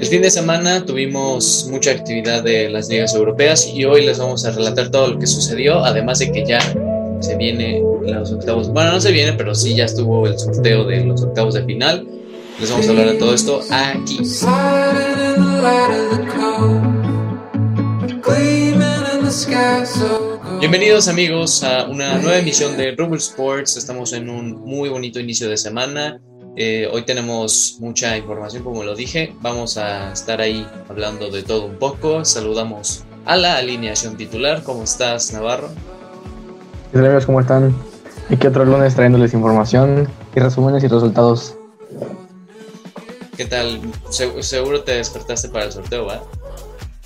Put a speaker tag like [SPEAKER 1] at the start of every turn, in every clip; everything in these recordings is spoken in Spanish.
[SPEAKER 1] El fin de semana tuvimos mucha actividad de las ligas europeas y hoy les vamos a relatar todo lo que sucedió, además de que ya se viene los octavos, bueno, no se viene, pero sí ya estuvo el sorteo de los octavos de final. Les vamos a hablar de todo esto aquí. Bienvenidos amigos a una nueva emisión de Rubble Sports. Estamos en un muy bonito inicio de semana. Eh, hoy tenemos mucha información, como lo dije. Vamos a estar ahí hablando de todo un poco. Saludamos a la alineación titular. ¿Cómo estás, Navarro?
[SPEAKER 2] ¿Qué tal, amigos? ¿Cómo están? Aquí otro lunes trayéndoles información y resúmenes y resultados.
[SPEAKER 1] ¿Qué tal? seguro te despertaste para el sorteo, ¿va?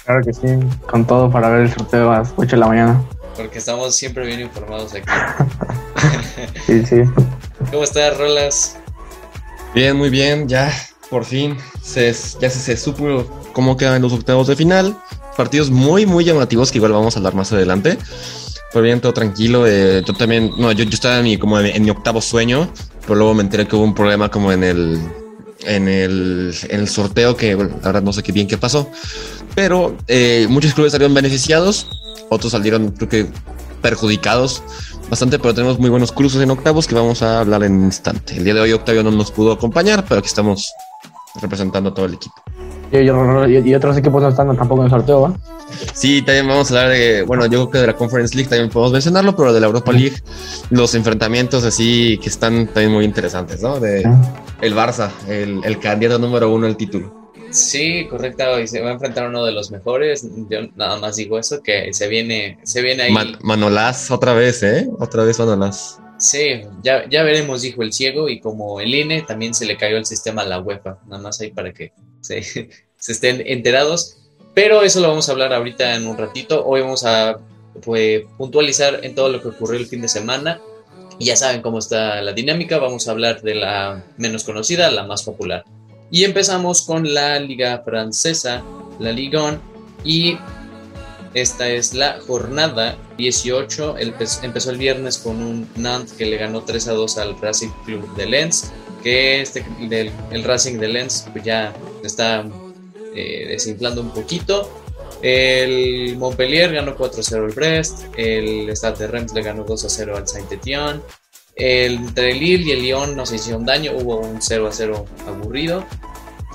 [SPEAKER 2] Claro que sí, con todo para ver el sorteo a las 8 de la mañana.
[SPEAKER 1] Porque estamos siempre bien informados aquí.
[SPEAKER 2] sí, sí.
[SPEAKER 1] ¿Cómo estás, Rolas?
[SPEAKER 3] Bien, muy bien, ya por fin se, ya se, se supo cómo quedan los octavos de final. Partidos muy, muy llamativos que igual vamos a hablar más adelante. Pero bien, todo tranquilo. Eh, yo también, no, yo, yo estaba en mi, como en, mi octavo sueño, pero luego me enteré que hubo un problema como en el, en el, en el sorteo que bueno, la verdad no sé qué bien qué pasó. Pero eh, muchos clubes salieron beneficiados, otros salieron creo que perjudicados bastante, pero tenemos muy buenos cruces en octavos que vamos a hablar en un instante. El día de hoy Octavio no nos pudo acompañar, pero aquí estamos representando a todo el equipo.
[SPEAKER 2] Y, otros equipos no están tampoco en el sorteo, ¿va?
[SPEAKER 3] Sí, también vamos a hablar de, bueno, yo creo que de la Conference League también podemos mencionarlo, pero de la Europa League, los enfrentamientos así que están también muy interesantes, ¿no? De el Barça, el, el candidato número uno al título.
[SPEAKER 1] Sí, correcto. Y se va a enfrentar a uno de los mejores. Yo nada más digo eso, que se viene, se viene ahí.
[SPEAKER 3] Manolás otra vez, ¿eh? Otra vez Manolás.
[SPEAKER 1] Sí, ya, ya veremos, dijo el ciego. Y como el INE, también se le cayó el sistema a la UEFA. Nada más ahí para que se, se estén enterados. Pero eso lo vamos a hablar ahorita en un ratito. Hoy vamos a pues, puntualizar en todo lo que ocurrió el fin de semana. Y ya saben cómo está la dinámica. Vamos a hablar de la menos conocida, la más popular. Y empezamos con la liga francesa, la Ligue 1, y esta es la jornada 18. empezó el viernes con un Nantes que le ganó 3 a 2 al Racing Club de Lens, que este, el Racing de Lens pues ya está eh, desinflando un poquito. El Montpellier ganó 4-0 al Brest, el Stade de Reims le ganó 2-0 al Saint-Étienne, entre el Lille y el Lyon no se hicieron daño, hubo un 0 a 0 aburrido.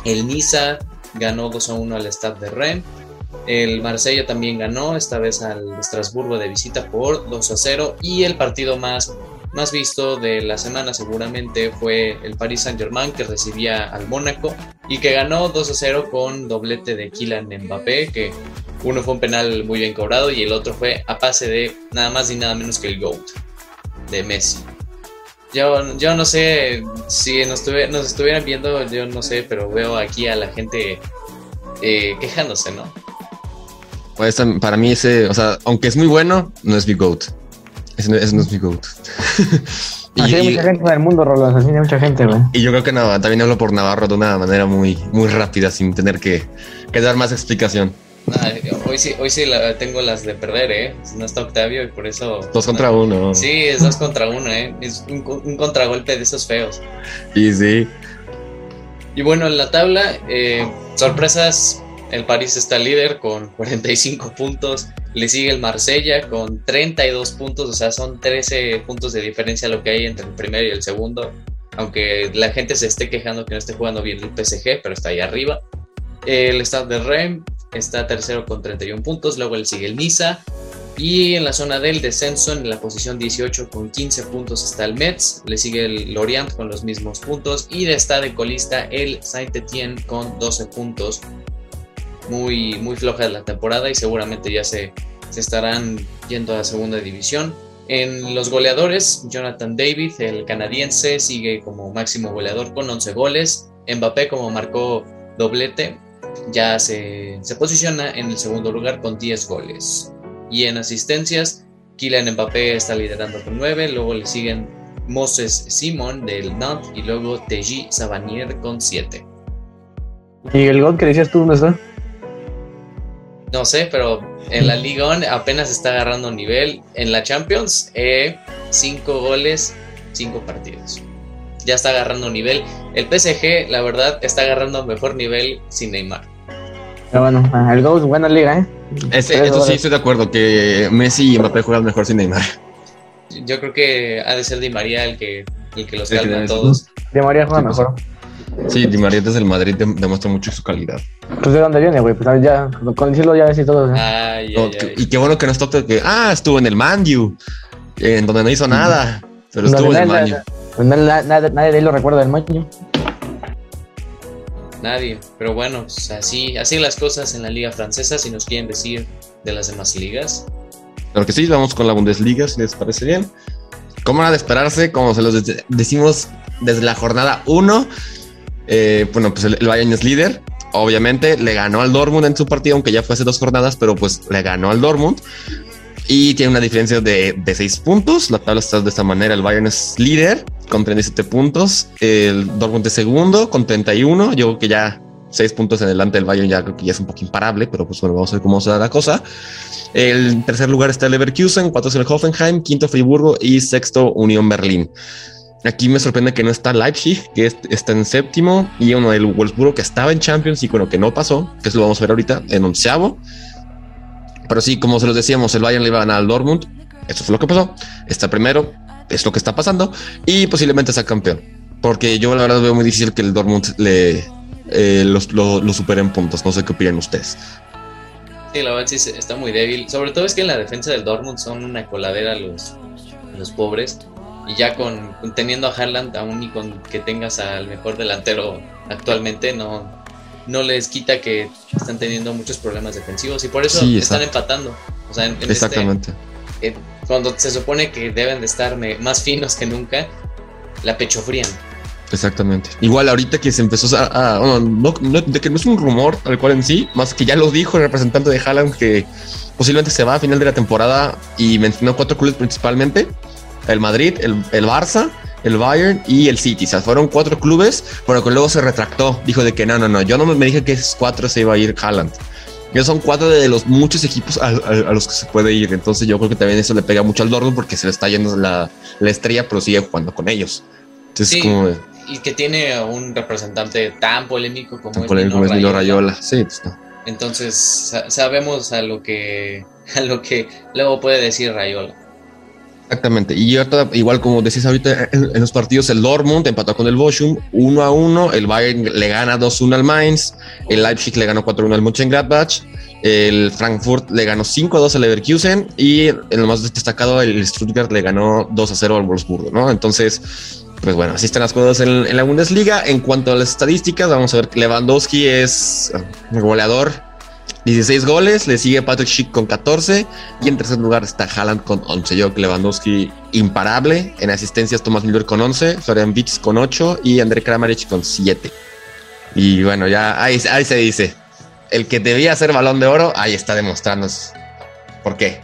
[SPEAKER 1] El Niza ganó 2 a 1 al Stade de Rennes. El Marsella también ganó, esta vez al Estrasburgo de visita por 2 a 0. Y el partido más, más visto de la semana seguramente fue el Paris Saint-Germain que recibía al Mónaco y que ganó 2 a 0 con doblete de Kylian Mbappé, que uno fue un penal muy bien cobrado y el otro fue a pase de nada más y nada menos que el GOAT de Messi. Yo, yo no sé si nos, nos estuvieran viendo, yo no sé, pero veo aquí a la gente eh, quejándose, ¿no?
[SPEAKER 3] Pues para mí ese, o sea, aunque es muy bueno, no es mi GOAT. Ese no, es mi GOAT.
[SPEAKER 2] y, así hay mucha gente en el mundo, Roland, así hay mucha gente, güey.
[SPEAKER 3] Y yo creo que no, también hablo por Navarro de una manera muy, muy rápida, sin tener que, que dar más explicación
[SPEAKER 1] hoy sí, hoy sí la, tengo las de perder, ¿eh? No está Octavio y por eso.
[SPEAKER 3] Dos contra uno.
[SPEAKER 1] Sí, es dos contra uno, ¿eh? Es un, contragolpe de esos feos.
[SPEAKER 3] Y sí.
[SPEAKER 1] Y bueno, en la tabla, eh, sorpresas. El París está líder con 45 puntos. Le sigue el Marsella con 32 puntos. O sea, son 13 puntos de diferencia lo que hay entre el primero y el segundo. Aunque la gente se esté quejando que no esté jugando bien el PSG, pero está ahí arriba. El Stade de Rennes está tercero con 31 puntos, luego le sigue el Niza y en la zona del descenso en la posición 18 con 15 puntos está el Metz, le sigue el Lorient con los mismos puntos y está de colista el Saint-Étienne con 12 puntos. Muy, muy floja la temporada y seguramente ya se, se estarán yendo a la segunda división. En los goleadores, Jonathan David, el canadiense, sigue como máximo goleador con 11 goles. Mbappé como marcó doblete ya se, posiciona en el segundo lugar con 10 goles. Y en asistencias, Kylian Mbappé está liderando con 9, luego le siguen Moses Simon del Nantes y luego Teji Savanier con 7.
[SPEAKER 2] ¿Y el gol que decías tú dónde está?
[SPEAKER 1] No sé, pero en la Liga apenas está agarrando nivel. En la Champions, 5 goles, 5 partidos. Ya está agarrando nivel. El PSG, la verdad, está agarrando mejor nivel sin Neymar.
[SPEAKER 2] Pero bueno, el Ghost, buena liga, ¿eh?
[SPEAKER 3] Este, eso sí, estoy de acuerdo, que Messi y Mbappé juegan mejor sin Neymar.
[SPEAKER 1] Yo creo que ha de ser Di María el que, el que los calma a todos.
[SPEAKER 2] Di María juega mejor.
[SPEAKER 3] Sí, Di María desde el Madrid demuestra mucho su calidad.
[SPEAKER 2] Pues de dónde viene, güey. Pues ya, con decirlo ya decir todo.
[SPEAKER 1] ¿eh? Ay, ay, ay.
[SPEAKER 3] Y qué bueno que no toque que, ah, estuvo en el Manju, en donde no hizo nada, pero estuvo en el Manju.
[SPEAKER 2] Nadie de él lo recuerda del Manju.
[SPEAKER 1] Nadie, pero bueno, pues así, así las cosas en la liga francesa, si nos quieren decir de las demás ligas.
[SPEAKER 3] Claro que sí, vamos con la Bundesliga, si les parece bien. ¿Cómo era de esperarse? Como se los decimos desde la jornada 1, eh, bueno, pues el, Bayern es líder. Obviamente le ganó al Dortmund en su partido, aunque ya fue hace dos jornadas, pero pues le ganó al Dortmund. Y tiene una diferencia de, de 6 puntos. La tabla está de esta manera. El Bayern es líder con 37 puntos. El Dortmund es segundo con 31. Yo creo que ya 6 puntos en adelante del Bayern ya creo que ya es un poco imparable, pero pues bueno, vamos a ver cómo se da la cosa. El tercer lugar está el Leverkusen, cuarto es el Hoffenheim, quinto Friburgo y sexto Unión Berlín. Aquí me sorprende que no está Leipzig, que está en séptimo, y uno del Wolfsburgo que estaba en Champions y bueno, que no pasó, que eso lo vamos a ver ahorita en onceavo. Pero sí, como se los decíamos, el Bayern le iba a ganar al Dortmund. Eso fue lo que pasó. Está primero, es lo que está pasando, y posiblemente sea campeón. Porque yo la verdad veo muy difícil que el Dortmund le eh, los, lo, lo supere en puntos. No sé qué opinan ustedes.
[SPEAKER 1] Sí, la verdad sí está muy débil. Sobre todo es que en la defensa del Dortmund son una coladera los, los pobres. Y ya con, teniendo a Haaland aún y con que tengas al mejor delantero actualmente, no, no les quita que están teniendo muchos problemas defensivos y por eso están empatando. O sea, este,
[SPEAKER 3] Exactamente.
[SPEAKER 1] cuando se supone que deben de estar más finos que nunca, la pechofrían.
[SPEAKER 3] Exactamente. Igual ahorita que se empezó a, no, de que no es un rumor tal cual en sí, más que ya lo dijo el representante de Haaland que posiblemente se va a final de la temporada y mencionó cuatro clubes principalmente el Madrid, el, el Barça, el Bayern y el City. O sea, fueron cuatro clubes, pero que luego se retractó. Dijo de que no, no, no, yo no me, dije que esos cuatro se iba a ir Haaland. Ya son cuatro de los muchos equipos a, los que se puede ir. Entonces yo creo que también eso le pega mucho al Dortmund porque se le está yendo la, la estrella, pero sigue jugando con ellos. Entonces como...
[SPEAKER 1] Y que tiene un representante tan polémico como,
[SPEAKER 3] polémico es Rayola. Rayola. Sí, pues
[SPEAKER 1] Entonces sabemos a lo que a lo que luego puede decir Rayola.
[SPEAKER 3] Exactamente. Y igual como decís ahorita en, los partidos, el Dortmund empató con el Bochum 1 a 1. El Bayern le gana 2-1 al Mainz. El Leipzig le ganó 4-1 al Mönchengladbach. El Frankfurt le ganó 5-2 al Leverkusen. Y en lo más destacado, el Stuttgart le ganó 2-0 al Wolfsburgo, ¿no? Entonces, pues bueno, así están las cosas en, en, la Bundesliga. En cuanto a las estadísticas, vamos a ver que Lewandowski es goleador 16 goles, le sigue Patrick Schick con 14 y en tercer lugar está Haaland con 11. Yo Lewandowski imparable, en asistencias Thomas Müller con 11, Florian Witz con 8 y André Kramaric con 7. Y bueno, ya ahí, ahí se dice, el que debía ser balón de oro, ahí está demostrando por qué.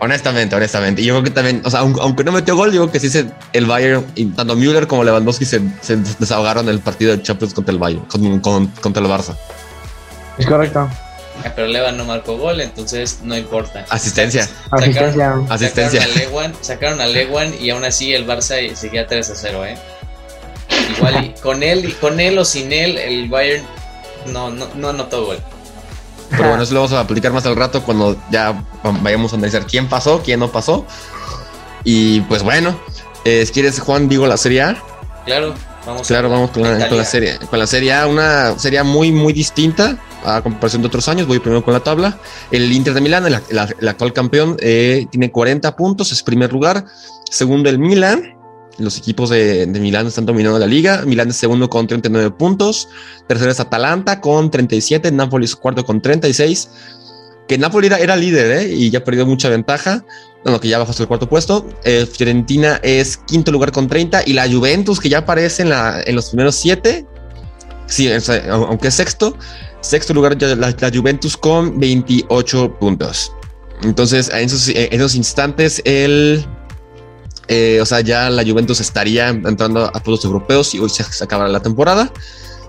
[SPEAKER 3] Honestamente, honestamente. Y yo creo que también, o sea, aunque, no metió gol, digo que sí se, el Bayern, tanto Müller como Lewandowski se, desahogaron en el partido de Champions contra el Bayern, contra el Barça.
[SPEAKER 2] Es correcto.
[SPEAKER 1] Pero Levan no marcó gol, entonces no importa.
[SPEAKER 3] Asistencia.
[SPEAKER 2] Sacaron,
[SPEAKER 3] Asistencia.
[SPEAKER 1] Sacaron a, Lewan, y aún así el Barça seguía 3 a 0, ¿eh? Igual y con él, y con él o sin él, el Bayern no, no, no anotó gol.
[SPEAKER 3] Pero bueno, eso lo vamos a aplicar más al rato cuando ya vayamos a analizar quién pasó, quién no pasó. Y pues bueno, eh, ¿quieres, Juan, digo la Serie A?
[SPEAKER 1] Claro, vamos.
[SPEAKER 3] Claro, vamos con la, con la, serie. Con la Serie A, una serie muy, muy distinta a comparación de otros años. Voy primero con la tabla. El Inter de Milán, el, actual campeón, eh, tiene 40 puntos, es primer lugar. Segundo, el Milan. Los equipos de, Milán están dominando la liga. Milán es segundo con 39 puntos. Tercero es Atalanta con 37. Nápoles cuarto con 36. Que Napoli era, líder ¿eh? y ya perdió mucha ventaja. Bueno, que ya bajó hasta el cuarto puesto. Eh, Fiorentina es quinto lugar con 30. Y la Juventus, que ya aparece en, la, en los primeros siete. Sí, aunque es sexto, Sexto lugar la, Juventus con 28 puntos. Entonces, en esos, instantes, el, eh, o sea, ya la Juventus estaría entrando a los europeos y hoy se, acabará la temporada.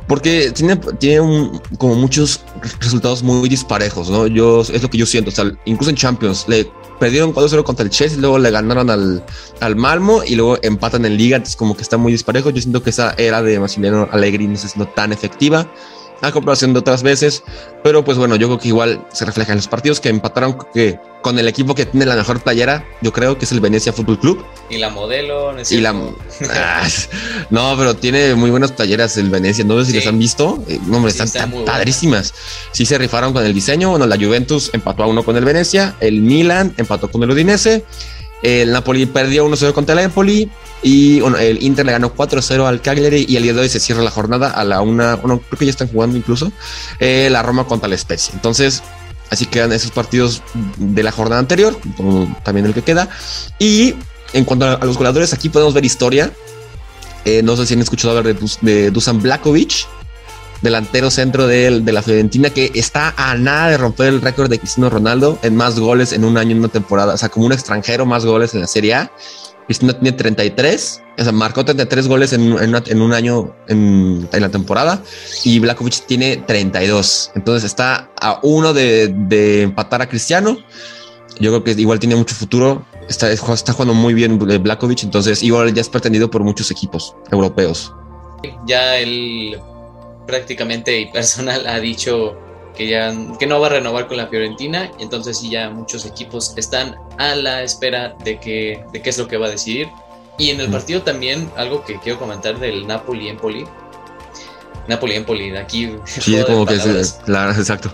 [SPEAKER 3] Porque tiene, tiene como muchos resultados muy disparejos, ¿no? Yo, es lo que yo siento. O sea, incluso en Champions, le perdieron 4-0 contra el Chelsea, luego le ganaron al, al Malmo y luego empatan en liga, entonces como que está muy disparejo. Yo siento que esa era de Massimiliano Allegri no está siendo tan efectiva a comparación de otras veces. Pero pues bueno, yo creo que igual se refleja en los partidos que empataron que con el equipo que tiene la mejor playera, yo creo que es el Venecia Fútbol Club.
[SPEAKER 1] Y la modelo,
[SPEAKER 3] ¿no y la ah, No, pero tiene muy buenas playeras el Venecia, no sé si les han visto. Eh, no, hombre, están, padrísimas. Sí se rifaron con el diseño. Bueno, la Juventus empató a uno con el Venecia, el Milan empató con el Udinese. El Napoli perdió 1-0 contra el Empoli y el Inter le ganó 4-0 al Cagliari y el día de hoy se cierra la jornada a la una, bueno, creo que ya están jugando incluso, eh, la Roma contra la Spezia. Entonces, así quedan esos partidos de la jornada anterior, también el que queda. Y en cuanto a los goleadores, aquí podemos ver historia. Eh, no sé si han escuchado hablar de, de Dusan Blakovic, delantero centro de, la Fiorentina, que está a nada de romper el récord de Cristiano Ronaldo en más goles en un año, en una temporada. O sea, como un extranjero, más goles en la Serie A. Cristiano tiene 33, o sea, marcó 33 goles en, un año en, la temporada y Blakovic tiene 32. Entonces está a uno de, de, empatar a Cristiano. Yo creo que igual tiene mucho futuro. Está, está jugando muy bien Blakovic, entonces igual ya es pretendido por muchos equipos europeos.
[SPEAKER 1] Ya el prácticamente y personal ha dicho que ya que no va a renovar con la Fiorentina, entonces sí ya muchos equipos están a la espera de que de qué es lo que va a decidir. Y en el partido también algo que quiero comentar del Napoli Empoli. Napoli Empoli, aquí
[SPEAKER 3] Sí, como que es claro, exacto.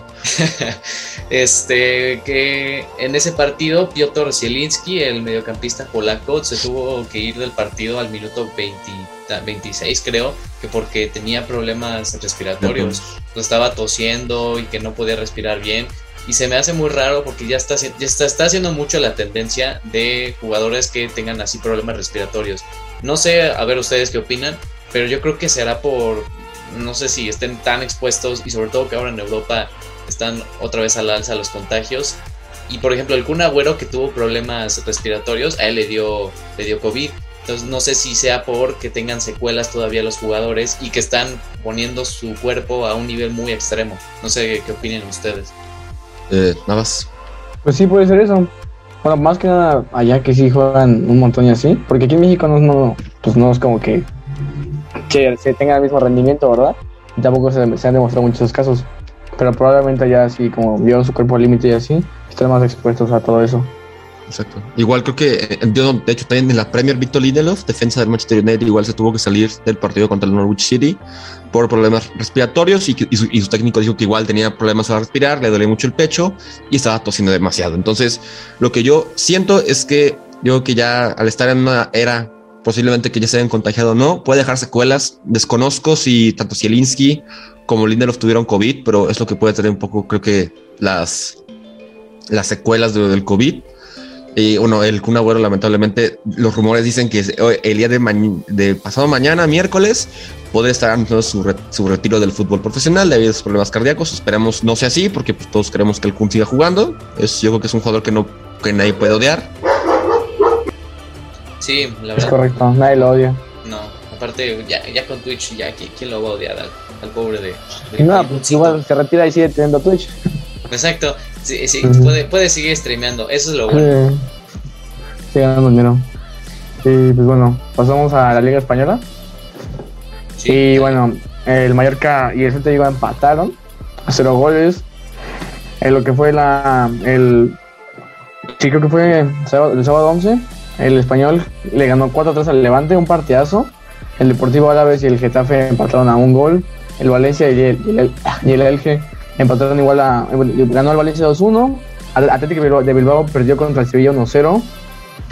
[SPEAKER 1] este que en ese partido Piotr Zielinski, el mediocampista polaco, se tuvo que ir del partido al minuto 20 26 creo, que porque tenía problemas respiratorios, estaba tosiendo y que no podía respirar bien. Y se me hace muy raro porque ya está, ya está, está haciendo mucho la tendencia de jugadores que tengan así problemas respiratorios. No sé, a ver ustedes qué opinan, pero yo creo que será por, no sé si estén tan expuestos y sobre todo que ahora en Europa están otra vez al alza los contagios. Y por ejemplo, el Kun Agüero que tuvo problemas respiratorios, a él le dio, le dio COVID entonces no sé si sea por que tengan secuelas todavía los jugadores y que están poniendo su cuerpo a un nivel muy extremo. No sé qué opinen ustedes.
[SPEAKER 3] Eh, nada más.
[SPEAKER 2] Pues sí, puede ser eso. Bueno, más que nada allá que sí juegan un montón y así, porque aquí en México no, no pues no es como que, se tenga el mismo rendimiento, ¿verdad? tampoco se, se han demostrado muchos casos, pero probablemente allá así como vio su cuerpo al límite y así, están más expuestos a todo eso.
[SPEAKER 3] Exacto. Igual creo que, eh, de hecho, también en la Premier, Víctor Lindelof, defensa del Manchester United, igual se tuvo que salir del partido contra el Norwich City por problemas respiratorios y, su, técnico dijo que igual tenía problemas a respirar, le dolía mucho el pecho y estaba tosiendo demasiado. Entonces, lo que yo siento es que yo que ya al estar en una era posiblemente que ya se hayan contagiado no, puede dejar secuelas. Desconozco si tanto Zielinski como Lindelof tuvieron COVID, pero es lo que puede tener un poco, creo que las, las secuelas del COVID y bueno, el Kun Agüero, lamentablemente, los rumores dicen que el día de, pasado mañana, miércoles, puede estar anunciando su, retiro del fútbol profesional debido a sus problemas cardíacos. Esperemos no sea así, porque pues, todos queremos que el Kun siga jugando. Es, yo creo que es un jugador que, no, que nadie puede odiar.
[SPEAKER 1] Sí, la
[SPEAKER 2] verdad. Es correcto, nadie lo odia.
[SPEAKER 1] No, aparte, ya, con Twitch, ya, ¿quién lo va a odiar al, pobre de.
[SPEAKER 2] no, pues igual se retira y sigue teniendo Twitch.
[SPEAKER 1] Exacto, sí, sí, puede, puede, seguir streameando, eso es lo bueno.
[SPEAKER 2] Sí, ganando dinero. Y pues bueno, pasamos a la Liga Española. Y bueno, el Mallorca y el Celta Vigo empataron a cero goles. En lo que fue la. El, sí, creo que fue el sábado, 11. El español le ganó 4-3 al Levante, un partidazo. El Deportivo Alavés y el Getafe empataron a un gol. El Valencia y el, y el Elche empataron igual a. Ganó el Valencia 2-1. Atlético de Bilbao perdió contra el Sevilla 1-0.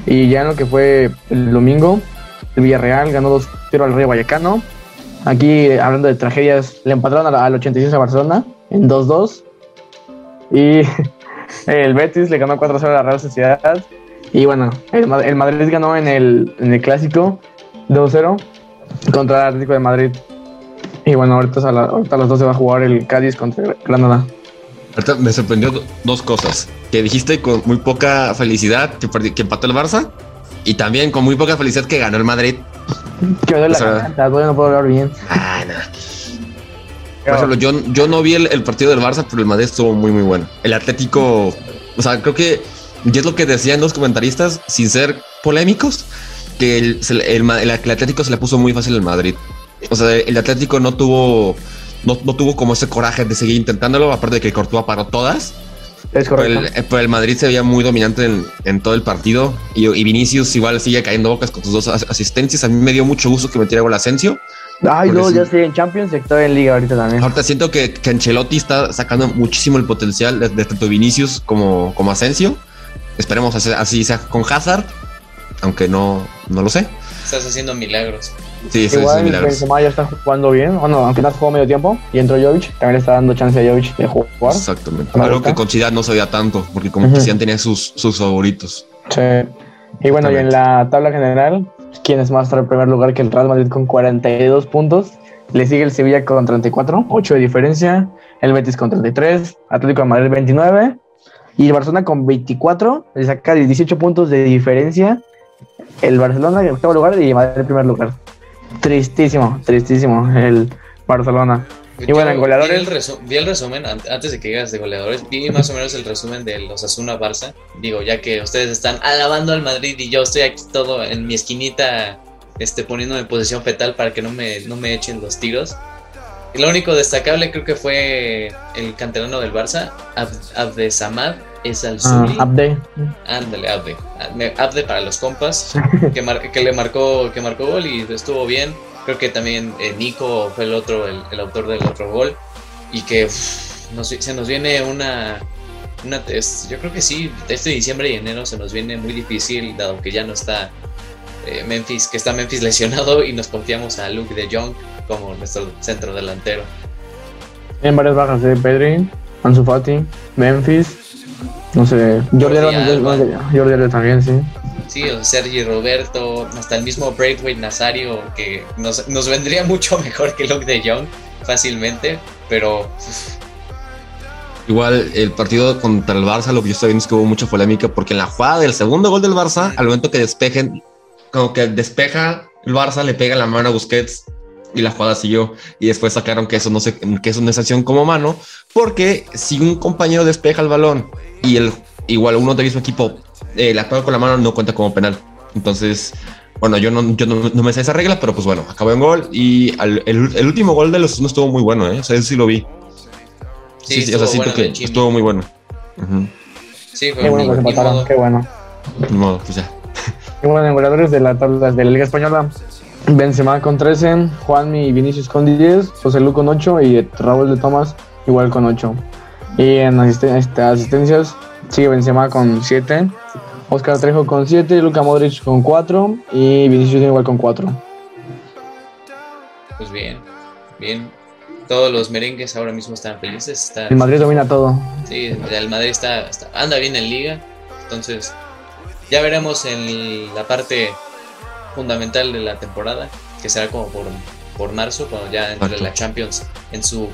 [SPEAKER 2] Y ya en lo que fue el domingo, el Villarreal ganó 2-0 al Río Vallecano. Aquí, hablando de tragedias, le empataron al 86 a Barcelona en 2-2. Y el Betis le ganó 4-0 a la Real Sociedad. Y bueno, el, Madrid ganó en el, en el clásico 2-0 contra el Atlético de Madrid. Y bueno, ahorita a, ahorita a las 12 va a jugar el Cádiz contra Granada.
[SPEAKER 3] Ahorita me sorprendió dos cosas. Que dijiste con muy poca felicidad que, que empató el Barça y también con muy poca felicidad que ganó el Madrid.
[SPEAKER 2] Que me duele la todavía no puedo hablar bien.
[SPEAKER 3] Ah, no. Por ejemplo, yo, yo no vi el, partido del Barça, pero el Madrid estuvo muy, muy bueno. El Atlético, o sea, creo que Y es lo que decían los comentaristas, sin ser polémicos, que el, el, Atlético se le puso muy fácil al Madrid. O sea, el Atlético no tuvo, no, tuvo como ese coraje de seguir intentándolo, aparte de que Courtois paró todas. Es correcto. Pero el, Madrid se veía muy dominante en, todo el partido y, Vinicius igual sigue cayendo bocas con sus dos asistencias. A mí me dio mucho gusto que metiera gol Asensio.
[SPEAKER 2] Ay, no, ya estoy en Champions y estoy en Liga ahorita también.
[SPEAKER 3] Ahorita siento que, que Ancelotti está sacando muchísimo el potencial de, tanto Vinicius como, como Asensio. Esperemos así sea con Hazard, aunque no, no lo sé.
[SPEAKER 1] Estás haciendo milagros.
[SPEAKER 2] Sí, sí, Igual milagros. Benzema ya está jugando bien. Bueno, aunque no jugó medio tiempo y entró Jovic, también le está dando chance a Jovic de jugar.
[SPEAKER 3] Exactamente. Algo que con Chidad no se veía tanto, porque como que -huh. tenía sus, sus favoritos.
[SPEAKER 2] Sí. Y bueno, y en la tabla general, ¿quién es más en primer lugar que el Real Madrid con 42 puntos? Le sigue el Sevilla con 34, 8 de diferencia. El Betis con 33, Atlético de Madrid 29 y el Barcelona con 24 le saca 18 puntos de diferencia. El Barcelona en octavo lugar y Madrid en primer lugar. Tristísimo, tristísimo el Barcelona.
[SPEAKER 1] Y bueno, en goleadores. Vi el, resumen, antes de que llegas de goleadores, vi más o menos el resumen de los Asuna Barça. Digo, ya que ustedes están alabando al Madrid y yo estoy aquí todo en mi esquinita este, poniéndome en posición fetal para que no me, no me echen los tiros. Y lo único destacable creo que fue el canterano del Barça, Abde Samad, es al
[SPEAKER 2] ah, Abde.
[SPEAKER 1] Ándale, Abde. Abde para los compas, que, que le marcó, que marcó gol y estuvo bien. Creo que también eh, Nico fue el otro, el, autor del otro gol. Y que se nos viene una, una yo creo que sí, este diciembre y enero se nos viene muy difícil, dado que ya no está eh, Memphis, que está Memphis lesionado y nos confiamos a Luke de Jong como nuestro centro delantero.
[SPEAKER 2] En varias bajas de Pedri, Ansu Fati, Memphis, no sé, Jordi Alba también, sí.
[SPEAKER 1] Sí, o Sergi Roberto, hasta el mismo Braithwaite Nazario, que nos, nos vendría mucho mejor que Luke de Jong fácilmente, pero
[SPEAKER 3] Igual el partido contra el Barça, lo que yo estoy viendo es que hubo mucha polémica porque en la jugada del segundo gol del Barça, al momento que despejen, como que despeja el Barça, le pega la mano a Busquets y la jugada siguió. Y después sacaron que eso no se, que eso no es acción como mano, porque si un compañero despeja el balón y el igual uno del mismo equipo eh, la juega con la mano, no cuenta como penal. Entonces, bueno, yo no, yo no, me sé esa regla, pero pues bueno, acabó en gol y el, último gol de los no estuvo muy bueno, ¿eh? O sea, eso sí lo vi. Sí, sí, o sea, siento que estuvo muy bueno.
[SPEAKER 2] Sí, fue qué bueno que se empataron, qué bueno.
[SPEAKER 3] No, pues ya.
[SPEAKER 2] Qué bueno, en de la tabla de la Liga Española. Benzema con 13, Juanmi y Vinicius con 10, José Lu con 8 y Raúl de Tomás igual con 8. Y en este, asistencias sigue Benzema con 7, Oscar Trejo con 7, Luca Modric con 4 y Vinicius igual con 4.
[SPEAKER 1] Pues bien, bien. Todos los merengues ahora mismo están felices.
[SPEAKER 2] el Madrid domina todo.
[SPEAKER 1] Sí, el Madrid está, anda bien en liga. Entonces, ya veremos en la parte fundamental de la temporada, que será como por, por marzo, cuando ya entre la Champions en su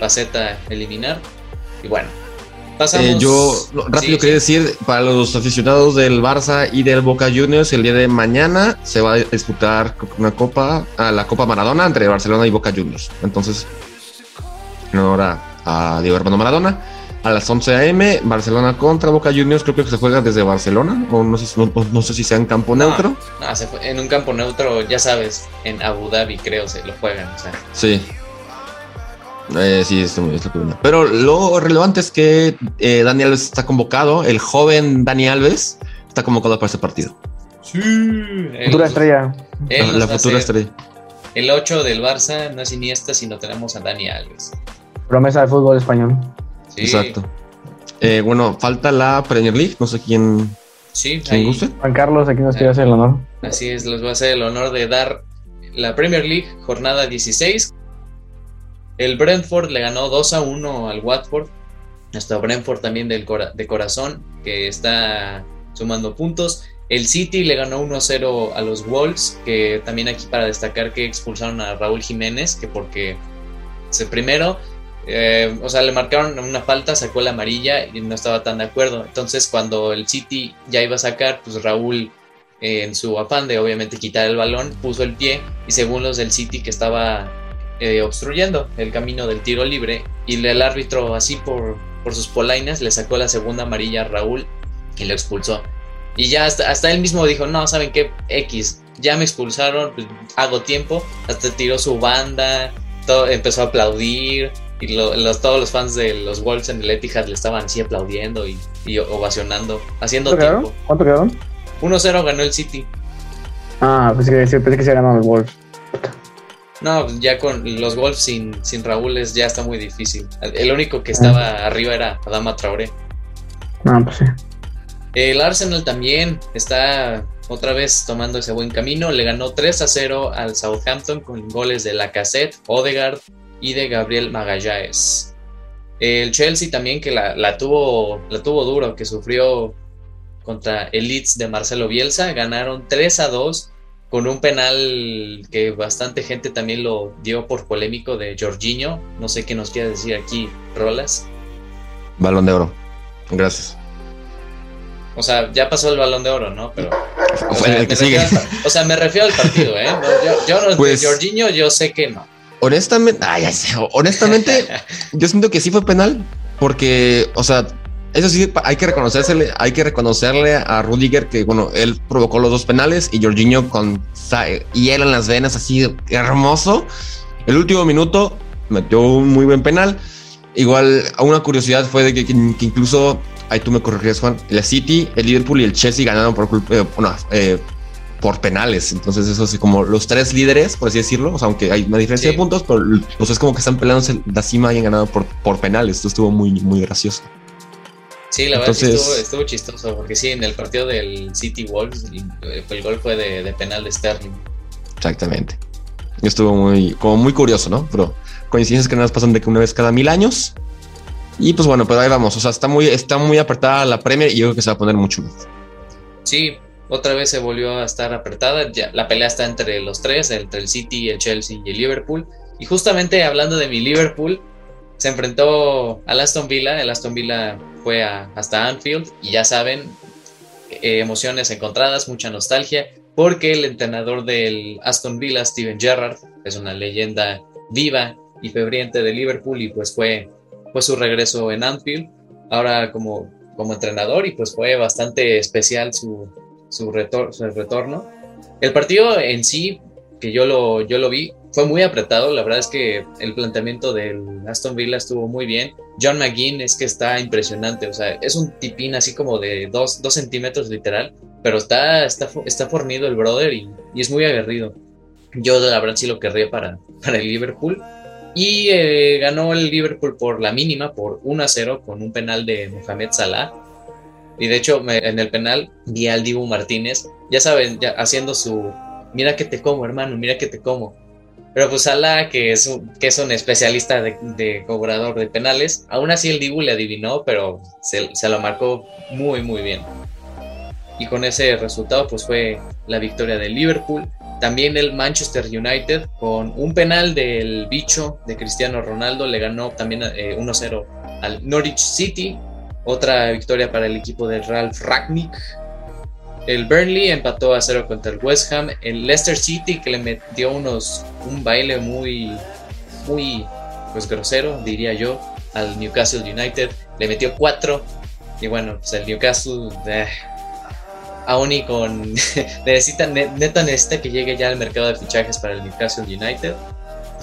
[SPEAKER 1] faceta eliminar. Y bueno, pasamos.
[SPEAKER 3] Eh, yo rápido quería decir, para los aficionados del Barça y del Boca Juniors, el día de mañana se va a disputar una copa, a la Copa Maradona entre Barcelona y Boca Juniors. Entonces, en honor a Diego Armando Maradona a las 11 a.m. Barcelona contra Boca Juniors. Creo que se juega desde Barcelona. O no sé, no, sé si sea en campo neutro.
[SPEAKER 1] en un campo neutro, ya sabes, en Abu Dhabi creo se lo juegan.
[SPEAKER 3] Sí. Eh, sí, es, lo Pero lo relevante es que eh, Dani Alves está convocado. El joven Dani Alves está convocado para ese partido.
[SPEAKER 1] Sí.
[SPEAKER 2] Futura estrella.
[SPEAKER 3] La, futura estrella.
[SPEAKER 1] El 8 del Barça no es Iniesta, sino tenemos a Dani Alves.
[SPEAKER 2] Promesa de fútbol español.
[SPEAKER 3] Exacto. Eh, bueno, falta la Premier League, no sé quién.
[SPEAKER 1] Sí,
[SPEAKER 3] ¿quién guste?
[SPEAKER 2] Juan Carlos, aquí nos quiere hacer el honor.
[SPEAKER 1] Así es, les voy a hacer el honor de dar la Premier League, jornada 16. El Brentford le ganó 2 a 1 al Watford. Hasta Brentford también del de corazón, que está sumando puntos. El City le ganó 1 a 0 a los Wolves, que también aquí para destacar que expulsaron a Raúl Jiménez, que porque se primero eh, o sea, le marcaron una falta, sacó la amarilla y no estaba tan de acuerdo. Entonces, cuando el City ya iba a sacar, pues Raúl, eh, en su afán de obviamente quitar el balón, puso el pie y según los del City que estaba eh, obstruyendo el camino del tiro libre y el árbitro así por, por sus polainas le sacó la segunda amarilla a Raúl y lo expulsó. Y ya hasta, hasta él mismo dijo, no, ¿saben qué? X, ya me expulsaron, pues, hago tiempo, hasta tiró su banda, todo, empezó a aplaudir, y los, todos los fans de los Wolves en el Etihad le estaban así aplaudiendo y, ovacionando, haciendo
[SPEAKER 2] ¿Cuánto tiempo. ¿Cuánto quedaron?
[SPEAKER 1] 1-0 ganó el City.
[SPEAKER 2] Ah, pensé que, pensé que se ganado los Wolves.
[SPEAKER 1] No, ya con los Wolves sin, sin Raúl es, ya está muy difícil. El único que estaba ah. arriba era Adama Traoré.
[SPEAKER 2] Ah, pues sí.
[SPEAKER 1] El Arsenal también está otra vez tomando ese buen camino. Le ganó 3 a 0 al Southampton con goles de Lacazette, Odegaard y de Gabriel Magallanes. El Chelsea también que la, tuvo, la tuvo duro, que sufrió contra el Leeds de Marcelo Bielsa. Ganaron 3 a 2 con un penal que bastante gente también lo dio por polémico de Jorginho. No sé qué nos quiere decir aquí, Rolas.
[SPEAKER 3] Balón de oro. Gracias.
[SPEAKER 1] O sea, ya pasó el balón de oro, ¿no? Pero. O sea, me, refiero al, partido, ¿eh? yo, no, pues, de Jorginho, yo sé que no.
[SPEAKER 3] Honestamente, ay, honestamente, yo siento que sí fue penal, porque, o sea, eso sí, hay que reconocerle, hay que reconocerle a Rudiger que, bueno, él provocó los dos penales y Jorginho con hielo en las venas, así hermoso. El último minuto metió un muy buen penal. Igual, una curiosidad fue de que, incluso, ahí tú me corregías, Juan, la City, el Liverpool y el Chelsea ganaron por culpa, eh, bueno, eh, por penales. Entonces, eso sí, como los tres líderes, por así decirlo, o sea, aunque hay una diferencia de puntos, pero pues es como que están peleándose la cima y han ganado por, por penales. Esto estuvo muy, muy gracioso.
[SPEAKER 1] Sí, la verdad estuvo, estuvo, chistoso, porque sí, en el partido del City Wolves, el, gol fue de, penal de Sterling.
[SPEAKER 3] Exactamente. Estuvo muy, como muy curioso, ¿no? Pero coincidencias que nada más pasan de que una vez cada mil años. Y pues bueno, pero ahí vamos. O sea, está muy, está muy apretada la Premier y yo creo que se va a poner mucho más.
[SPEAKER 1] Sí, otra vez se volvió a estar apretada. La pelea está entre los tres, entre el City, el Chelsea y el Liverpool. Y justamente hablando de mi Liverpool, se enfrentó al Aston Villa. El Aston Villa fue hasta Anfield y ya saben, eh, emociones encontradas, mucha nostalgia, porque el entrenador del Aston Villa, Steven Gerrard, es una leyenda viva y febriente de Liverpool y pues fue, fue su regreso en Anfield, ahora como, como entrenador y pues fue bastante especial su, su, retorno. El partido en sí, que yo lo, yo lo vi, fue muy apretado. La verdad es que el planteamiento del Aston Villa estuvo muy bien. John McGinn es que está impresionante. O sea, es un tipín así como de 2 centímetros literal, pero está, está, está fornido el brother y, es muy aguerrido. Yo la verdad sí lo querría para, para el Liverpool. Y eh, ganó el Liverpool por la mínima, por 1 a 0, con un penal de Mohamed Salah. Y de hecho, en el penal vi al Dibu Martínez, ya saben, ya haciendo su mira que te como, hermano, mira que te como pero pues Salah, que es un, que es un especialista de, cobrador de penales, aún así el Dibu le adivinó, pero se, lo marcó muy, muy bien. Y con ese resultado, pues fue la victoria del Liverpool. También el Manchester United, con un penal del bicho de Cristiano Ronaldo, le ganó también 1-0 eh, al Norwich City. Otra victoria para el equipo de Ralph Ragnick. El Burnley empató a cero contra el West Ham. El Leicester City que le metió unos un baile muy muy pues grosero diría yo al Newcastle United. Le metió cuatro. Y bueno pues el Newcastle eh, aún y con neta necesita que llegue ya al mercado de fichajes para el Newcastle United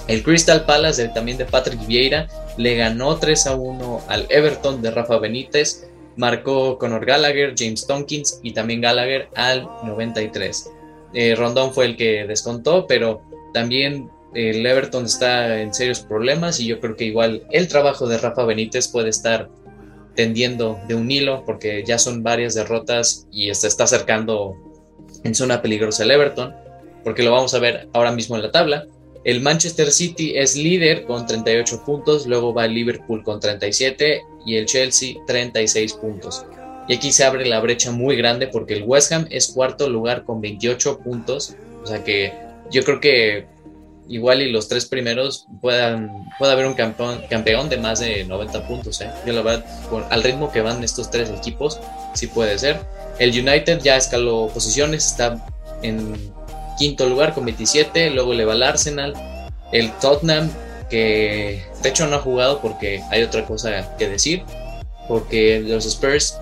[SPEAKER 1] el Crystal Palace también de Patrick Vieira le ganó 3 a 1 al Everton de Rafa Benítez marcó Conor Gallagher, James Tompkins y también Gallagher al 93. Eh, Rondón fue el que descontó, pero también el Everton está en serios problemas y yo creo que igual el trabajo de Rafa Benítez puede estar tendiendo de un hilo porque ya son varias derrotas y se está acercando en zona peligrosa el Everton, porque lo vamos a ver ahora mismo en la tabla. El Manchester City es líder con 38 puntos, luego va el Liverpool con 37 y el Chelsea 36 puntos. Y aquí se abre la brecha muy grande porque el West Ham es cuarto lugar con 28 puntos. O sea que yo creo que igual y los tres primeros puedan, pueda haber un campeón, campeón de más de 90 puntos. ¿eh? Yo la verdad, al ritmo que van estos tres equipos, sí puede ser. El United ya escaló posiciones, está en quinto lugar con 27, luego le va el Arsenal, el Tottenham, que de hecho no ha jugado porque hay otra cosa que decir, porque los Spurs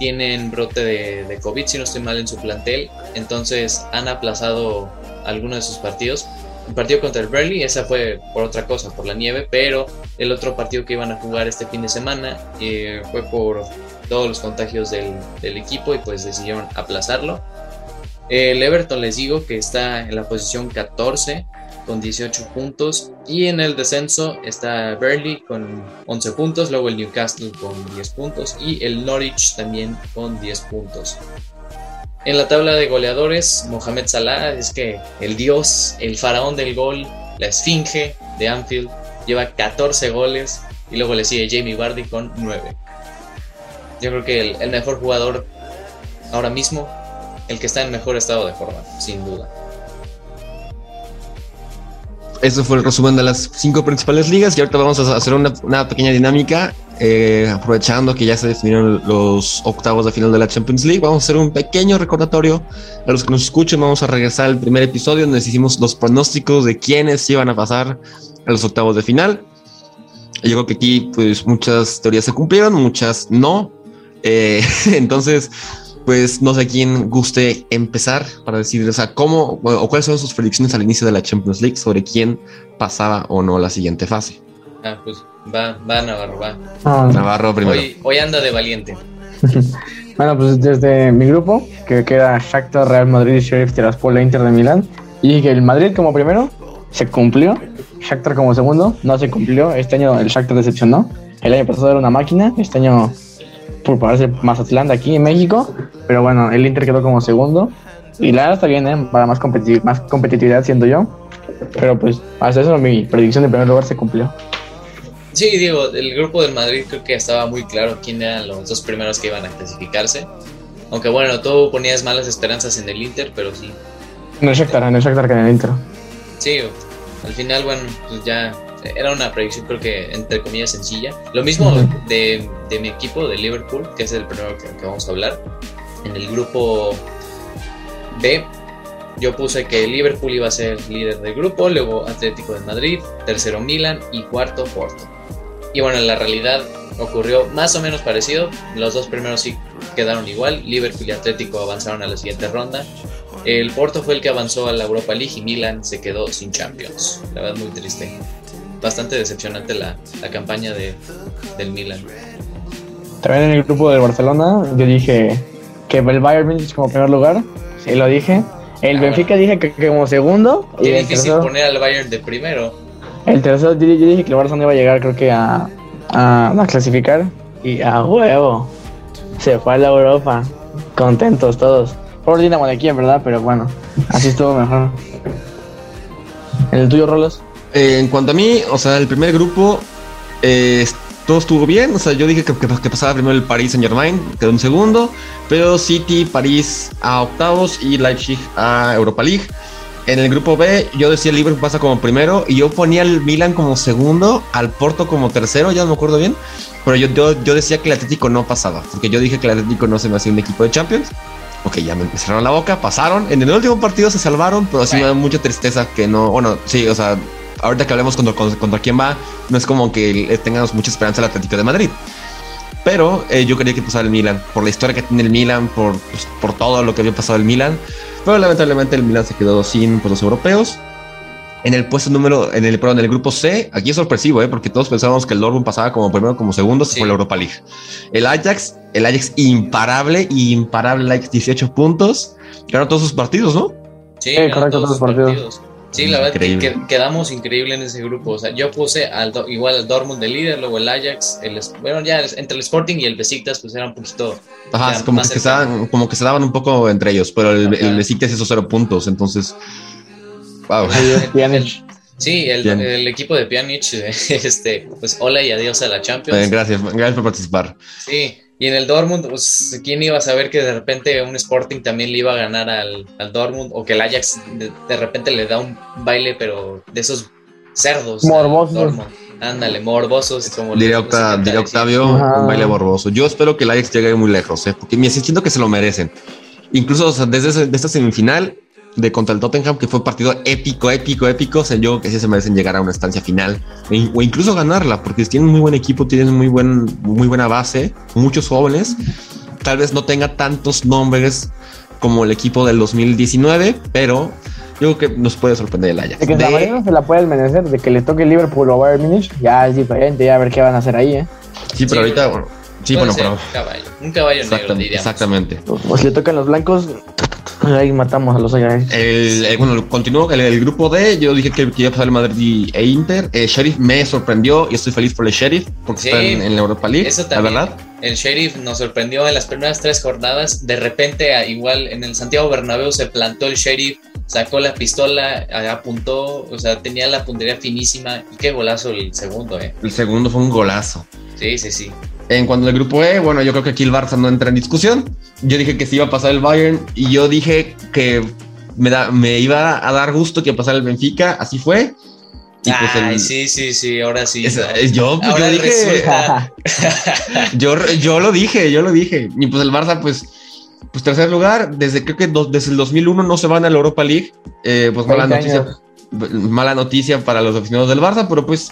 [SPEAKER 1] tienen brote de, COVID, si no estoy mal, en su plantel. Entonces han aplazado algunos de sus partidos. El partido contra el Burnley, esa fue por otra cosa, por la nieve, pero el otro partido que iban a jugar este fin de semana eh, fue por todos los contagios del, del, equipo y pues decidieron aplazarlo. El Everton les digo que está en la posición 14 con 18 puntos y en el descenso está Burnley con 11 puntos, luego el Newcastle con 10 puntos y el Norwich también con 10 puntos. En la tabla de goleadores, Mohamed Salah es que el dios, el faraón del gol, la esfinge de Anfield, lleva 14 goles y luego le sigue Jamie Vardy con 9. Yo creo que el, el mejor jugador ahora mismo, el que está en mejor estado de forma, sin duda.
[SPEAKER 3] Eso fue el resumen de las cinco principales ligas y ahorita vamos a hacer una, pequeña dinámica eh, aprovechando que ya se definieron los octavos de final de la Champions League. Vamos a hacer un pequeño recordatorio a los que nos escuchen. Vamos a regresar al primer episodio donde hicimos los pronósticos de quiénes iban a pasar a los octavos de final. Yo creo que aquí pues muchas teorías se cumplieron, muchas no. Eh, entonces pues no sé quién guste empezar para decir, o sea, cómo o cuáles son sus predicciones al inicio de la Champions League sobre quién pasaba o no la siguiente fase.
[SPEAKER 1] Ah, pues va, va Navarro, va.
[SPEAKER 3] Ah. Navarro primero.
[SPEAKER 1] Hoy, anda de valiente.
[SPEAKER 2] bueno, pues desde mi grupo, que queda Shakhtar, Real Madrid, Sheriff Tiraspol e Inter de Milán, y que el Madrid como primero se cumplió, Shakhtar como segundo no se cumplió, este año el Shakhtar decepcionó, el año pasado era una máquina, este año por pararse Mazatlán de aquí en México, pero bueno, el Inter quedó como segundo. Y la está bien, ¿eh? para más, más competitividad, siendo yo. Pero pues, hasta eso mi predicción de primer lugar se cumplió.
[SPEAKER 1] Sí, digo, el grupo del Madrid creo que estaba muy claro quién eran los dos primeros que iban a clasificarse. Aunque bueno, tú ponías malas esperanzas en el Inter, pero sí.
[SPEAKER 2] En el Shakhtar, en el Shakhtar que en el Inter.
[SPEAKER 1] Sí, al final, bueno, pues ya era una predicción creo que entre comillas sencilla. Lo mismo de, mi equipo, de Liverpool, que es el primero que, vamos a hablar. En el grupo B, yo puse que Liverpool iba a ser líder del grupo, luego Atlético de Madrid, tercero Milan y cuarto Porto. Y bueno, en la realidad ocurrió más o menos parecido. Los dos primeros sí quedaron igual. Liverpool y Atlético avanzaron a la siguiente ronda. El Porto fue el que avanzó a la Europa League y Milan se quedó sin Champions. La verdad, muy triste bastante decepcionante la, la campaña de, del Milan.
[SPEAKER 2] También en el grupo del Barcelona, yo dije que el Bayern Munich como primer lugar, sí lo dije. El ah, Benfica dije que, como segundo.
[SPEAKER 1] Qué difícil poner al Bayern de primero.
[SPEAKER 2] El tercero, yo, dije que el Barcelona iba a llegar, creo que a, a, clasificar. Y a huevo, se fue a la Europa. Contentos todos. Por Dinamo de aquí, en verdad, pero bueno, así estuvo mejor. ¿En el tuyo, Rolos?
[SPEAKER 3] Eh, en cuanto a mí, o sea, el primer grupo, eh, todo estuvo bien. O sea, yo dije que, pasaba primero el Paris Saint Germain, quedó un segundo, pero City, París a octavos y Leipzig a Europa League. En el grupo B, yo decía el Liverpool pasa como primero y yo ponía el Milan como segundo, al Porto como tercero, ya no me acuerdo bien. Pero yo, yo, decía que el Atlético no pasaba, porque yo dije que el Atlético no se me hacía un equipo de Champions. Ok, ya me cerraron la boca, pasaron. En el último partido se salvaron, pero sí me da mucha tristeza que no. Bueno, sí, o sea, ahorita que hablemos contra, contra, quién va, no es como que tengamos mucha esperanza el Atlético de Madrid. Pero eh, yo quería que pasara el Milan, por la historia que tiene el Milan, por, pues, por todo lo que había pasado el Milan. Pero lamentablemente el Milan se quedó sin puestos europeos. En el puesto número, en el, perdón, en el grupo C, aquí es sorpresivo, ¿eh? porque todos pensábamos que el Dortmund pasaba como primero, como segundo, se fue la Europa League. El Ajax, el Ajax imparable, imparable, like 18 puntos. Ganó todos sus partidos, ¿no?
[SPEAKER 1] Sí, correcto, todos sus partidos. Sí, la verdad que quedamos increíble en ese grupo. O sea, yo puse al, igual al Dortmund de líder, luego el Ajax, el, bueno, ya entre el Sporting y el Besiktas, pues era un poquito.
[SPEAKER 3] Ajá, como que, se daban, como que se daban un poco entre ellos, pero el, el Besiktas hizo cero puntos, entonces.
[SPEAKER 1] Wow. Sí, el, el, equipo de Pjanic, este, pues hola y adiós a la Champions.
[SPEAKER 3] Eh, gracias, gracias por participar.
[SPEAKER 1] Sí, y en el Dortmund, pues, ¿quién iba a saber que de repente un Sporting también le iba a ganar al, al Dortmund? O que el Ajax de, repente le da un baile, pero de esos cerdos.
[SPEAKER 2] Morbosos.
[SPEAKER 1] Ándale, morbosos. Como
[SPEAKER 3] diría, Octavio, un baile morboso. Yo espero que el Ajax llegue muy lejos, ¿eh? porque me siento que se lo merecen. Incluso desde esta semifinal, de contra el Tottenham, que fue un partido épico, épico, épico. O sea, yo que sí se merecen llegar a una estancia final e o incluso ganarla, porque tienen muy buen equipo, tienen muy, buen, muy buena base, muchos jóvenes. tal vez no tenga tantos nombres como el equipo del 2019, pero yo creo que nos puede sorprender el Ajax.
[SPEAKER 2] De que
[SPEAKER 3] De-
[SPEAKER 2] Samarino se la puede merecer, de que le toque el Liverpool o Bayern Munich, ya es diferente, ya a ver qué van a hacer ahí, ¿eh?
[SPEAKER 3] sí, pero
[SPEAKER 1] Sí,
[SPEAKER 3] ahorita, bueno, sí, bueno, pero
[SPEAKER 1] un caballo, un caballo negro,
[SPEAKER 3] exactamente,
[SPEAKER 1] diríamos.
[SPEAKER 3] exactamente.
[SPEAKER 2] Pues si le tocan los blancos, ahí matamos a los Ajax.
[SPEAKER 3] El, el- bueno, continúo el, el grupo D. Yo dije que, que iba a pasar el Madrid e Inter. El Sheriff me sorprendió y estoy feliz por el Sheriff porque
[SPEAKER 1] Sí,
[SPEAKER 3] está en, en la Europa League.
[SPEAKER 1] Eso
[SPEAKER 3] la
[SPEAKER 1] también.
[SPEAKER 3] verdad.
[SPEAKER 1] El Sheriff nos sorprendió en las primeras tres jornadas. De repente, igual en el Santiago Bernabéu se plantó el Sheriff, sacó la pistola, apuntó, o sea, tenía la puntería finísima. Y qué golazo el segundo, ¿eh?
[SPEAKER 3] El segundo fue un golazo.
[SPEAKER 1] Sí, sí, sí.
[SPEAKER 3] En cuanto al grupo E, bueno, yo creo que aquí el Barça no entra en discusión. Yo dije que se iba a pasar el Bayern y yo dije que me, da, me iba a dar gusto que pasara el Benfica. Así fue. Y pues
[SPEAKER 1] Ay,
[SPEAKER 3] el-
[SPEAKER 1] sí, sí, sí, ahora sí.
[SPEAKER 3] es- yo, pues,
[SPEAKER 1] Ahora
[SPEAKER 3] yo dije, yo, yo lo dije, yo lo dije. Y pues el Barça, pues, pues tercer lugar, desde creo que do- desde el 2001 no se van a la Europa League. Eh, pues mala
[SPEAKER 2] 20
[SPEAKER 3] noticia, mala noticia para los aficionados del Barça, pero pues,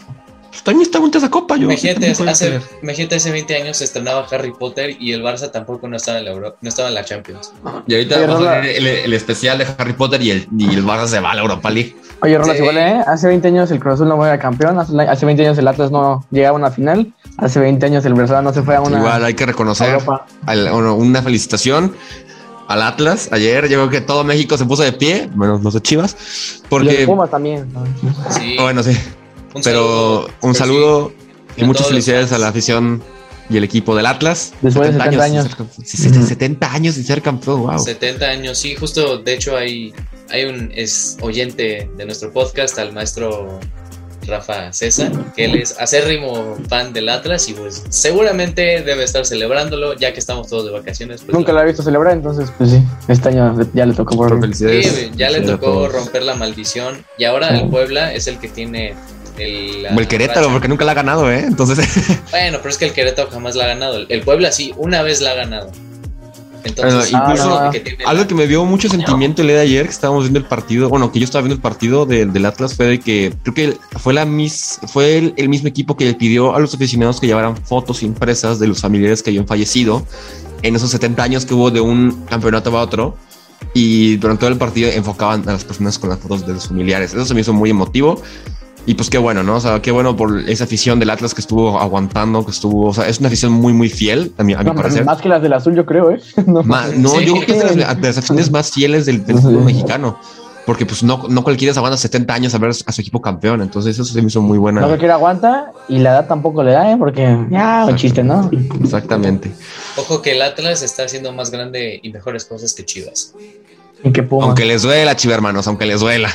[SPEAKER 3] pues, también está bonita esa copa. Yo,
[SPEAKER 1] Imagínate, hace, imagínate hace 20 años se estrenaba Harry Potter y el Barça tampoco no estaba en la Euro- no estaba en la Champions.
[SPEAKER 3] Y ahorita
[SPEAKER 2] Oye,
[SPEAKER 3] vamos a
[SPEAKER 2] Rola.
[SPEAKER 3] ver el, el especial de Harry Potter y el, y el Barça se va a la Europa League.
[SPEAKER 2] Oye, Rolas,
[SPEAKER 1] Sí.
[SPEAKER 2] igual, ¿eh? Hace 20 años el Cruz Azul no era campeón, hace, hace 20 años el Atlas no llegaba a una final, hace 20 años el Barcelona no se fue a una
[SPEAKER 3] Igual hay que reconocer
[SPEAKER 2] Europa.
[SPEAKER 3] al- bueno, una felicitación al Atlas. Ayer yo creo que todo México se puso de pie, menos los de Chivas,
[SPEAKER 2] los
[SPEAKER 3] porque,
[SPEAKER 2] Pumas también. ¿no?
[SPEAKER 1] Sí,
[SPEAKER 3] bueno, sí,
[SPEAKER 1] un
[SPEAKER 3] pero
[SPEAKER 1] saludo,
[SPEAKER 3] un
[SPEAKER 1] pues
[SPEAKER 3] saludo y muchas felicidades
[SPEAKER 1] fans.
[SPEAKER 3] a la afición y el equipo del Atlas.
[SPEAKER 2] Después de 70
[SPEAKER 3] sin
[SPEAKER 2] años.
[SPEAKER 3] ser campeón. Sí, sí, 70 años sin ser campeón, wow.
[SPEAKER 1] 70 años, sí, justo, de hecho hay, hay un es oyente de nuestro podcast, al maestro Rafa César, que él es acérrimo fan del Atlas y pues seguramente debe estar celebrándolo ya que estamos todos de vacaciones. Pues,
[SPEAKER 2] Nunca lo había visto celebrar, entonces, pues sí, este año ya le tocó por.
[SPEAKER 1] Sí,
[SPEAKER 3] felicidades.
[SPEAKER 1] ya le tocó romper la maldición y ahora el Puebla es el que tiene el...
[SPEAKER 3] Como el Querétaro,
[SPEAKER 1] racha.
[SPEAKER 3] porque nunca la ha ganado, ¿eh? Entonces,
[SPEAKER 1] Bueno, pero es que el Querétaro jamás la ha ganado. El- Puebla sí, una vez la ha ganado. Entonces,
[SPEAKER 3] Bueno,
[SPEAKER 2] incluso
[SPEAKER 1] que tiene
[SPEAKER 3] Algo
[SPEAKER 1] la-
[SPEAKER 3] que me dio mucho sentimiento el día de ayer que estábamos viendo el partido, bueno, que yo estaba viendo el partido del, del Atlas fue de que creo que fue la mis, fue el, el mismo equipo que le pidió a los aficionados que llevaran fotos impresas de los familiares que habían fallecido en esos 70 años que hubo de un campeonato a otro y durante todo el partido enfocaban a las personas con las fotos de los familiares. Eso se me hizo muy emotivo. Y pues qué bueno, ¿no? O sea, qué bueno por esa afición del Atlas que estuvo aguantando, que estuvo, o sea, es una afición muy, muy fiel, a mi, a mi
[SPEAKER 2] No,
[SPEAKER 3] parecer.
[SPEAKER 2] más que las del azul, yo creo, ¿eh? No.
[SPEAKER 3] Ma- no,
[SPEAKER 1] Sí.
[SPEAKER 3] yo creo que es de las, de las acciones más fieles del, del
[SPEAKER 2] Sí.
[SPEAKER 3] fútbol mexicano. Porque pues no, no cualquiera se aguanta 70 años a ver a su equipo campeón. Entonces eso se me hizo muy buena.
[SPEAKER 2] No cualquiera aguanta y la edad tampoco le da, ¿eh? Porque ya, un chiste, ¿no?
[SPEAKER 3] Exactamente.
[SPEAKER 1] Ojo que el Atlas está haciendo más grande y mejores cosas que Chivas.
[SPEAKER 2] Y que Puma.
[SPEAKER 3] Aunque les duela, chiva hermanos, aunque les duela.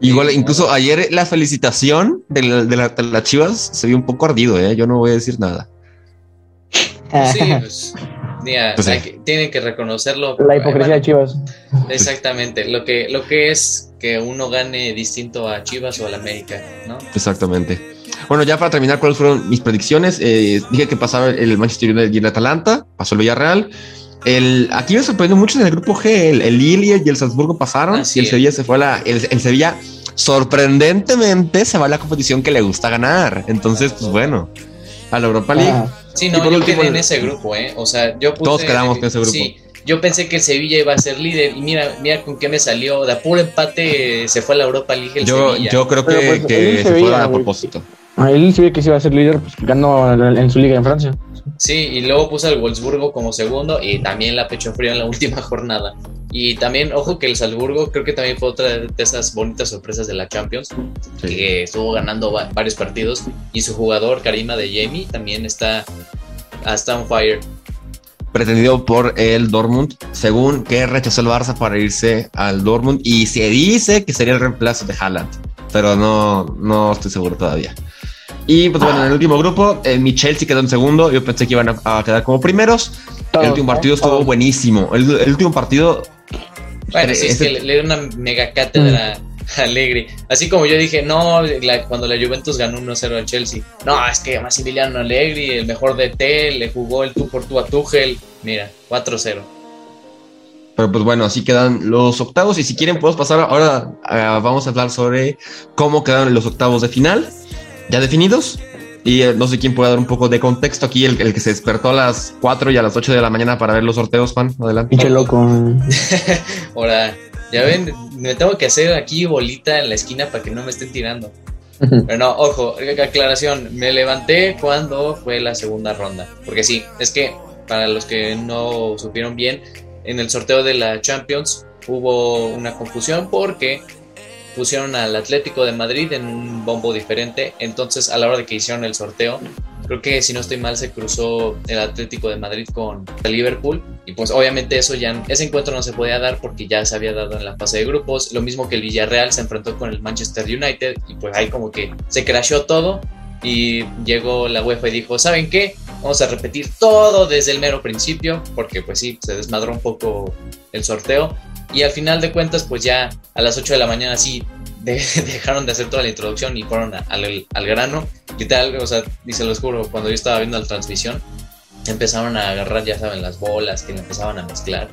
[SPEAKER 3] Igual, incluso ayer la felicitación de la, de la- de las chivas se vio un poco ardido, ¿eh? Yo no voy a decir nada.
[SPEAKER 1] Sí, pues, mira,
[SPEAKER 3] Pues sí.
[SPEAKER 1] hay que- tienen que reconocerlo.
[SPEAKER 2] La hipocresía de
[SPEAKER 1] Bueno,
[SPEAKER 2] Chivas.
[SPEAKER 1] Exactamente, lo que, lo que es que uno gane distinto a Chivas o al América, ¿no?
[SPEAKER 3] Exactamente. Bueno, ya para terminar, ¿cuáles fueron mis predicciones? Eh, dije que pasaba el Manchester United y el Atalanta, pasó el Villarreal. El, aquí me sorprendió mucho en el grupo G, el, el Lille y el Salzburgo pasaron
[SPEAKER 1] Así
[SPEAKER 3] y el
[SPEAKER 1] es.
[SPEAKER 3] Sevilla se fue a la. El, el Sevilla, sorprendentemente, se va a la competición que le gusta ganar. Entonces, pues bueno, a la Europa League.
[SPEAKER 2] Ah,
[SPEAKER 1] Sí, no,
[SPEAKER 3] por
[SPEAKER 1] yo
[SPEAKER 3] último,
[SPEAKER 1] quedé en ese grupo, ¿eh? O sea, yo puse...
[SPEAKER 3] Todos quedamos en ese grupo.
[SPEAKER 1] Sí, yo pensé que el Sevilla iba a ser líder y mira, mira con qué me salió. De puro empate se fue a la Europa League el
[SPEAKER 3] Yo,
[SPEAKER 1] Sevilla.
[SPEAKER 3] yo creo que,
[SPEAKER 2] pues,
[SPEAKER 3] que se fueron a
[SPEAKER 2] güey.
[SPEAKER 3] propósito.
[SPEAKER 2] Él sí ve que sí iba a ser líder, pues ganó en su liga en Francia.
[SPEAKER 1] Sí, y luego puse al Wolfsburgo como segundo y también la pecho frío en la última jornada. Y también, ojo que el Salzburgo creo que también fue otra de esas bonitas sorpresas de la Champions,
[SPEAKER 3] Sí.
[SPEAKER 1] que estuvo ganando va- varios partidos y su jugador, Karima de Jamie, también está hasta on fire.
[SPEAKER 3] pretendido por el Dortmund, según que rechazó el Barça para irse al Dortmund y se dice que sería el reemplazo de Haaland, pero no, no estoy seguro todavía. Y pues bueno, en el último grupo, eh, mi Chelsea quedó en segundo, yo pensé que iban a, a quedar como primeros. El último
[SPEAKER 2] ¿eh?
[SPEAKER 3] partido estuvo buenísimo. El, el último partido...
[SPEAKER 1] Bueno, sí, es que le, le dio una mega cátedra a Allegri. Así como yo dije, no, la- cuando la Juventus ganó 1-0 al Chelsea, no, es que Massimiliano Allegri, el mejor DT, le jugó el tú por tú a Tuchel. Mira, 4-0.
[SPEAKER 3] Pero pues bueno, así quedan los octavos. Y si quieren, podemos pasar ahora. ah, vamos a hablar sobre cómo quedaron los octavos de final, ya definidos. Y eh, no sé quién puede dar un poco de contexto aquí, el, que se despertó a las 4 y a las 8 de la mañana para ver los sorteos, Juan. Adelante.
[SPEAKER 2] Pinche loco.
[SPEAKER 1] Ahora, ya ven, me tengo que hacer aquí bolita en la esquina para que no me estén tirando. Pero no, ojo, aclaración, me levanté cuando fue la segunda ronda. Porque sí, es que para los que no supieron bien, en el sorteo de la Champions hubo una confusión porque pusieron al Atlético de Madrid en un bombo diferente. Entonces, a la hora de que hicieron el sorteo, creo que si no estoy mal, se cruzó el Atlético de Madrid con el Liverpool. Y pues obviamente eso ya, ese encuentro no se podía dar porque ya se había dado en la fase de grupos. Lo mismo que el Villarreal se enfrentó con el Manchester United y pues ahí como que se crashó todo. Y llegó la UEFA y dijo, ¿saben qué? Vamos a repetir todo desde el mero principio, porque pues sí, se desmadró un poco el sorteo. Y al final de cuentas, pues ya a las 8 de la mañana sí dejaron de hacer toda la introducción y fueron al, al, grano. Literal, o sea, y se los juro, cuando yo estaba viendo la transmisión, empezaron a agarrar, ya saben, las bolas que le empezaban a mezclar.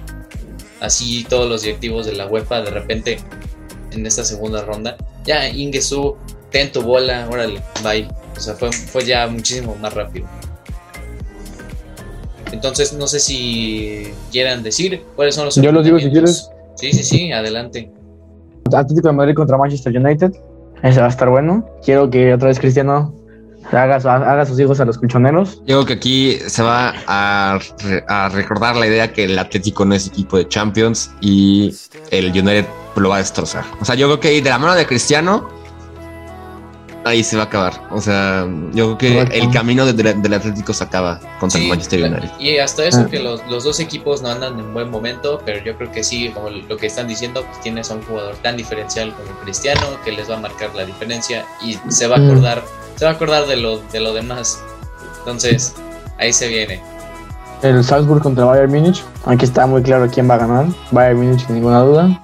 [SPEAKER 1] Así todos los directivos de la UEFA de repente en esta segunda ronda, ya Ingesu, ten tu bola, órale, bye. O sea, fue, fue ya muchísimo más rápido. Entonces, no sé si quieran decir cuáles son los.
[SPEAKER 2] Yo los digo si quieres.
[SPEAKER 1] Sí, sí, sí, adelante.
[SPEAKER 2] Atlético de Madrid contra Manchester United. Ese va a estar bueno. Quiero que otra vez Cristiano haga, haga sus hijos a los colchoneros.
[SPEAKER 3] Yo creo que aquí se va a, a, recordar la idea que el Atlético no es equipo de Champions y el United lo va a destrozar. O sea, yo creo que de la mano de Cristiano ahí se va a acabar. O sea, yo creo que el camino del Atlético se acaba contra el Manchester United.
[SPEAKER 1] Y hasta eso ah. que los, dos equipos no andan en buen momento, pero yo creo que sí, como lo que están diciendo, pues tienes a un jugador tan diferencial como Cristiano que les va a marcar la diferencia y se va a mm. acordar, se va a acordar de lo, de lo demás. Entonces, ahí se viene.
[SPEAKER 2] El Salzburg contra Bayern Múnich. Aquí está muy claro quién va a ganar. Bayern Múnich sin ninguna duda.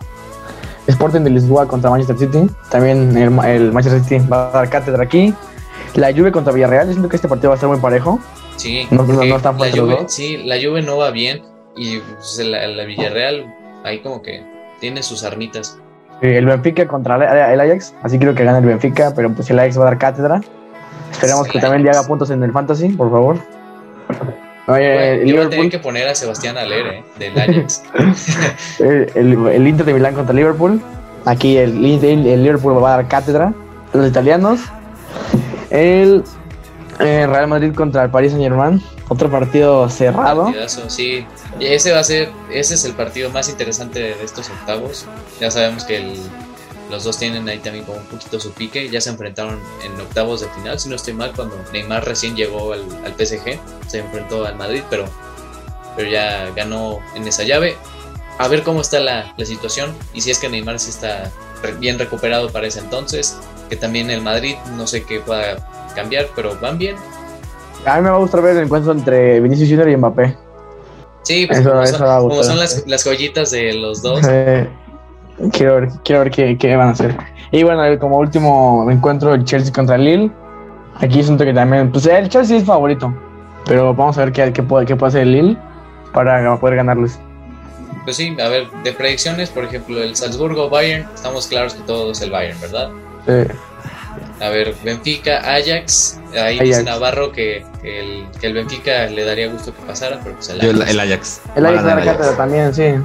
[SPEAKER 2] Sporting de Lisboa contra Manchester City. También el, Manchester City va a dar cátedra aquí. La Juve contra Villarreal. Yo siento que este partido va a ser muy parejo.
[SPEAKER 1] Sí, no, están la Juve, sí, la Juve no va bien y pues, la, Villarreal ahí como que tiene sus armitas.
[SPEAKER 2] el Benfica contra el Ajax, así creo que gana el Benfica, pero pues el Ajax va a dar cátedra. Esperemos que también le haga puntos en el Fantasy, por favor.
[SPEAKER 1] Oye, Iba a tener que poner a Sebastián Alere, eh, del Ajax.
[SPEAKER 2] el, Inter de Milán contra Liverpool. Aquí el, el, Liverpool va a dar cátedra. Los italianos. El, eh, Real Madrid contra el Paris Saint Germain. Otro partido cerrado.
[SPEAKER 1] sí. ese va a ser, ese es el partido más interesante de estos octavos. Ya sabemos que el los dos tienen ahí también como un poquito su pique. Ya se enfrentaron en octavos de final, si no estoy mal, cuando Neymar recién llegó al, PSG. Se enfrentó al Madrid, pero, pero ya ganó en esa llave. A ver cómo está la, situación y si es que Neymar sí está bien recuperado para ese entonces. Que también el Madrid, no sé qué pueda cambiar, pero van bien.
[SPEAKER 2] A mí me va a gustar ver el encuentro entre Vinicius Junior y Mbappé.
[SPEAKER 1] Sí, pues como, son, las, las, joyitas de los dos.
[SPEAKER 2] Quiero ver, quiero ver qué, van a hacer. Y bueno, como último encuentro, el Chelsea contra el Lille. Aquí siento que también, pues el Chelsea es favorito. Pero vamos a ver qué, qué, puede, qué puede hacer el Lille para poder ganarles.
[SPEAKER 1] Pues sí, a ver, de predicciones, por ejemplo, el Salzburgo-Bayern, estamos claros que todo es el Bayern, ¿verdad? Sí. A ver, Benfica, Ajax, ahí dice Navarro que, el, que el Benfica le daría gusto que pasara, pero pues el
[SPEAKER 3] Ajax. el, Ajax.
[SPEAKER 2] El Ajax, también, sí.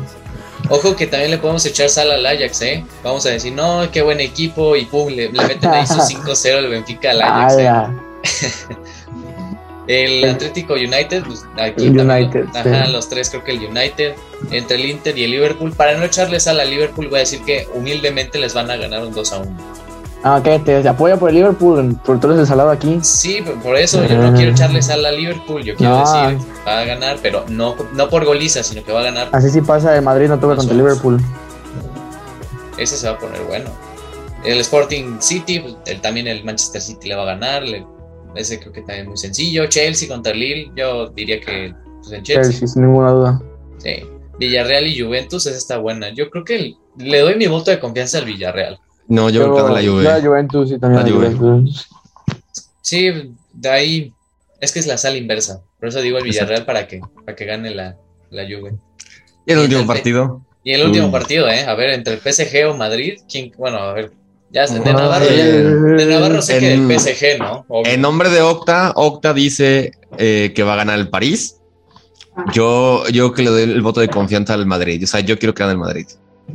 [SPEAKER 1] Ojo que también le podemos echar sal al Ajax, ¿eh? Vamos a decir, no, qué buen equipo y pum, le, meten ahí su 5-0 el Benfica al Ajax. ¿eh? el Atlético United, pues aquí United, ajá, los tres creo que el United, entre el Inter y el Liverpool. Para no echarle sal al Liverpool, voy a decir que humildemente les van a ganar un 2 1.
[SPEAKER 2] Ah, ok, te apoya por el Liverpool, por todo ese salado aquí.
[SPEAKER 1] Sí, por eso yo no quiero echarle sal a Liverpool, yo quiero decir, va a ganar, pero no, no por goliza, sino que va a ganar.
[SPEAKER 2] Así sí pasa de Madrid, no toca contra el Liverpool.
[SPEAKER 1] Ese se va a poner bueno. El Sporting City, pues, también el Manchester City le va a ganar, ese creo que también es muy sencillo. Chelsea contra Lille, yo diría que pues, en Chelsea. Chelsea,
[SPEAKER 2] sin ninguna duda.
[SPEAKER 1] Sí. Villarreal y Juventus, esa está buena. Yo creo que le doy mi voto de confianza al Villarreal.
[SPEAKER 3] No, yo, creo que la Juve.
[SPEAKER 2] La Juventus sí, también la, Juventus.
[SPEAKER 1] Sí, de ahí es que es la sala inversa. Por eso digo el Villarreal para que, para que gane la, la Juve.
[SPEAKER 3] ¿Y el último partido?
[SPEAKER 1] Y el último partido, ¿eh? A ver, entre el PSG o Madrid, ¿quién, bueno, a ver, Ya, de Navarro, de Navarro sé que el PSG, ¿no?
[SPEAKER 3] En nombre de Octa, Octa dice eh, que va a ganar el París. Yo, yo que le doy el voto de confianza al Madrid. O sea, yo quiero que gane el Madrid.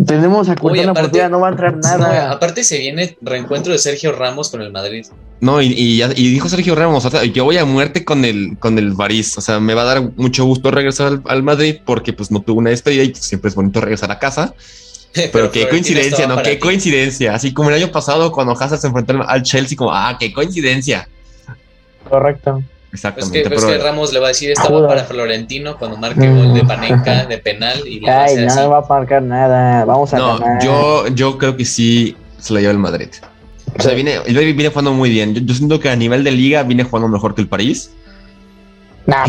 [SPEAKER 2] Tenemos a una partida, no va a entrar nada.
[SPEAKER 1] aparte se viene reencuentro de Sergio Ramos con el Madrid.
[SPEAKER 3] No, y, y, dijo Sergio Ramos, yo voy a muerte con el, con el París. O sea, me va a dar mucho gusto regresar al, Madrid porque pues no tuve una despedida y pues, siempre es bonito regresar a casa. Pero, qué coincidencia, ¿no? Qué coincidencia. Así como el año pasado cuando Hazard se enfrentó al Chelsea, como, ah, qué coincidencia.
[SPEAKER 2] Correcto.
[SPEAKER 1] Exactamente. Pues que, Ramos le va a decir estaba para Florentino cuando marque gol de Panenka de penal y
[SPEAKER 2] le Ay, no va a marcar nada. Vamos a
[SPEAKER 3] No, yo, yo creo que sí se la lleva el Madrid. O sea, viene, el viene jugando muy bien. Yo, siento que a nivel de liga viene jugando mejor que el París.
[SPEAKER 2] Nah,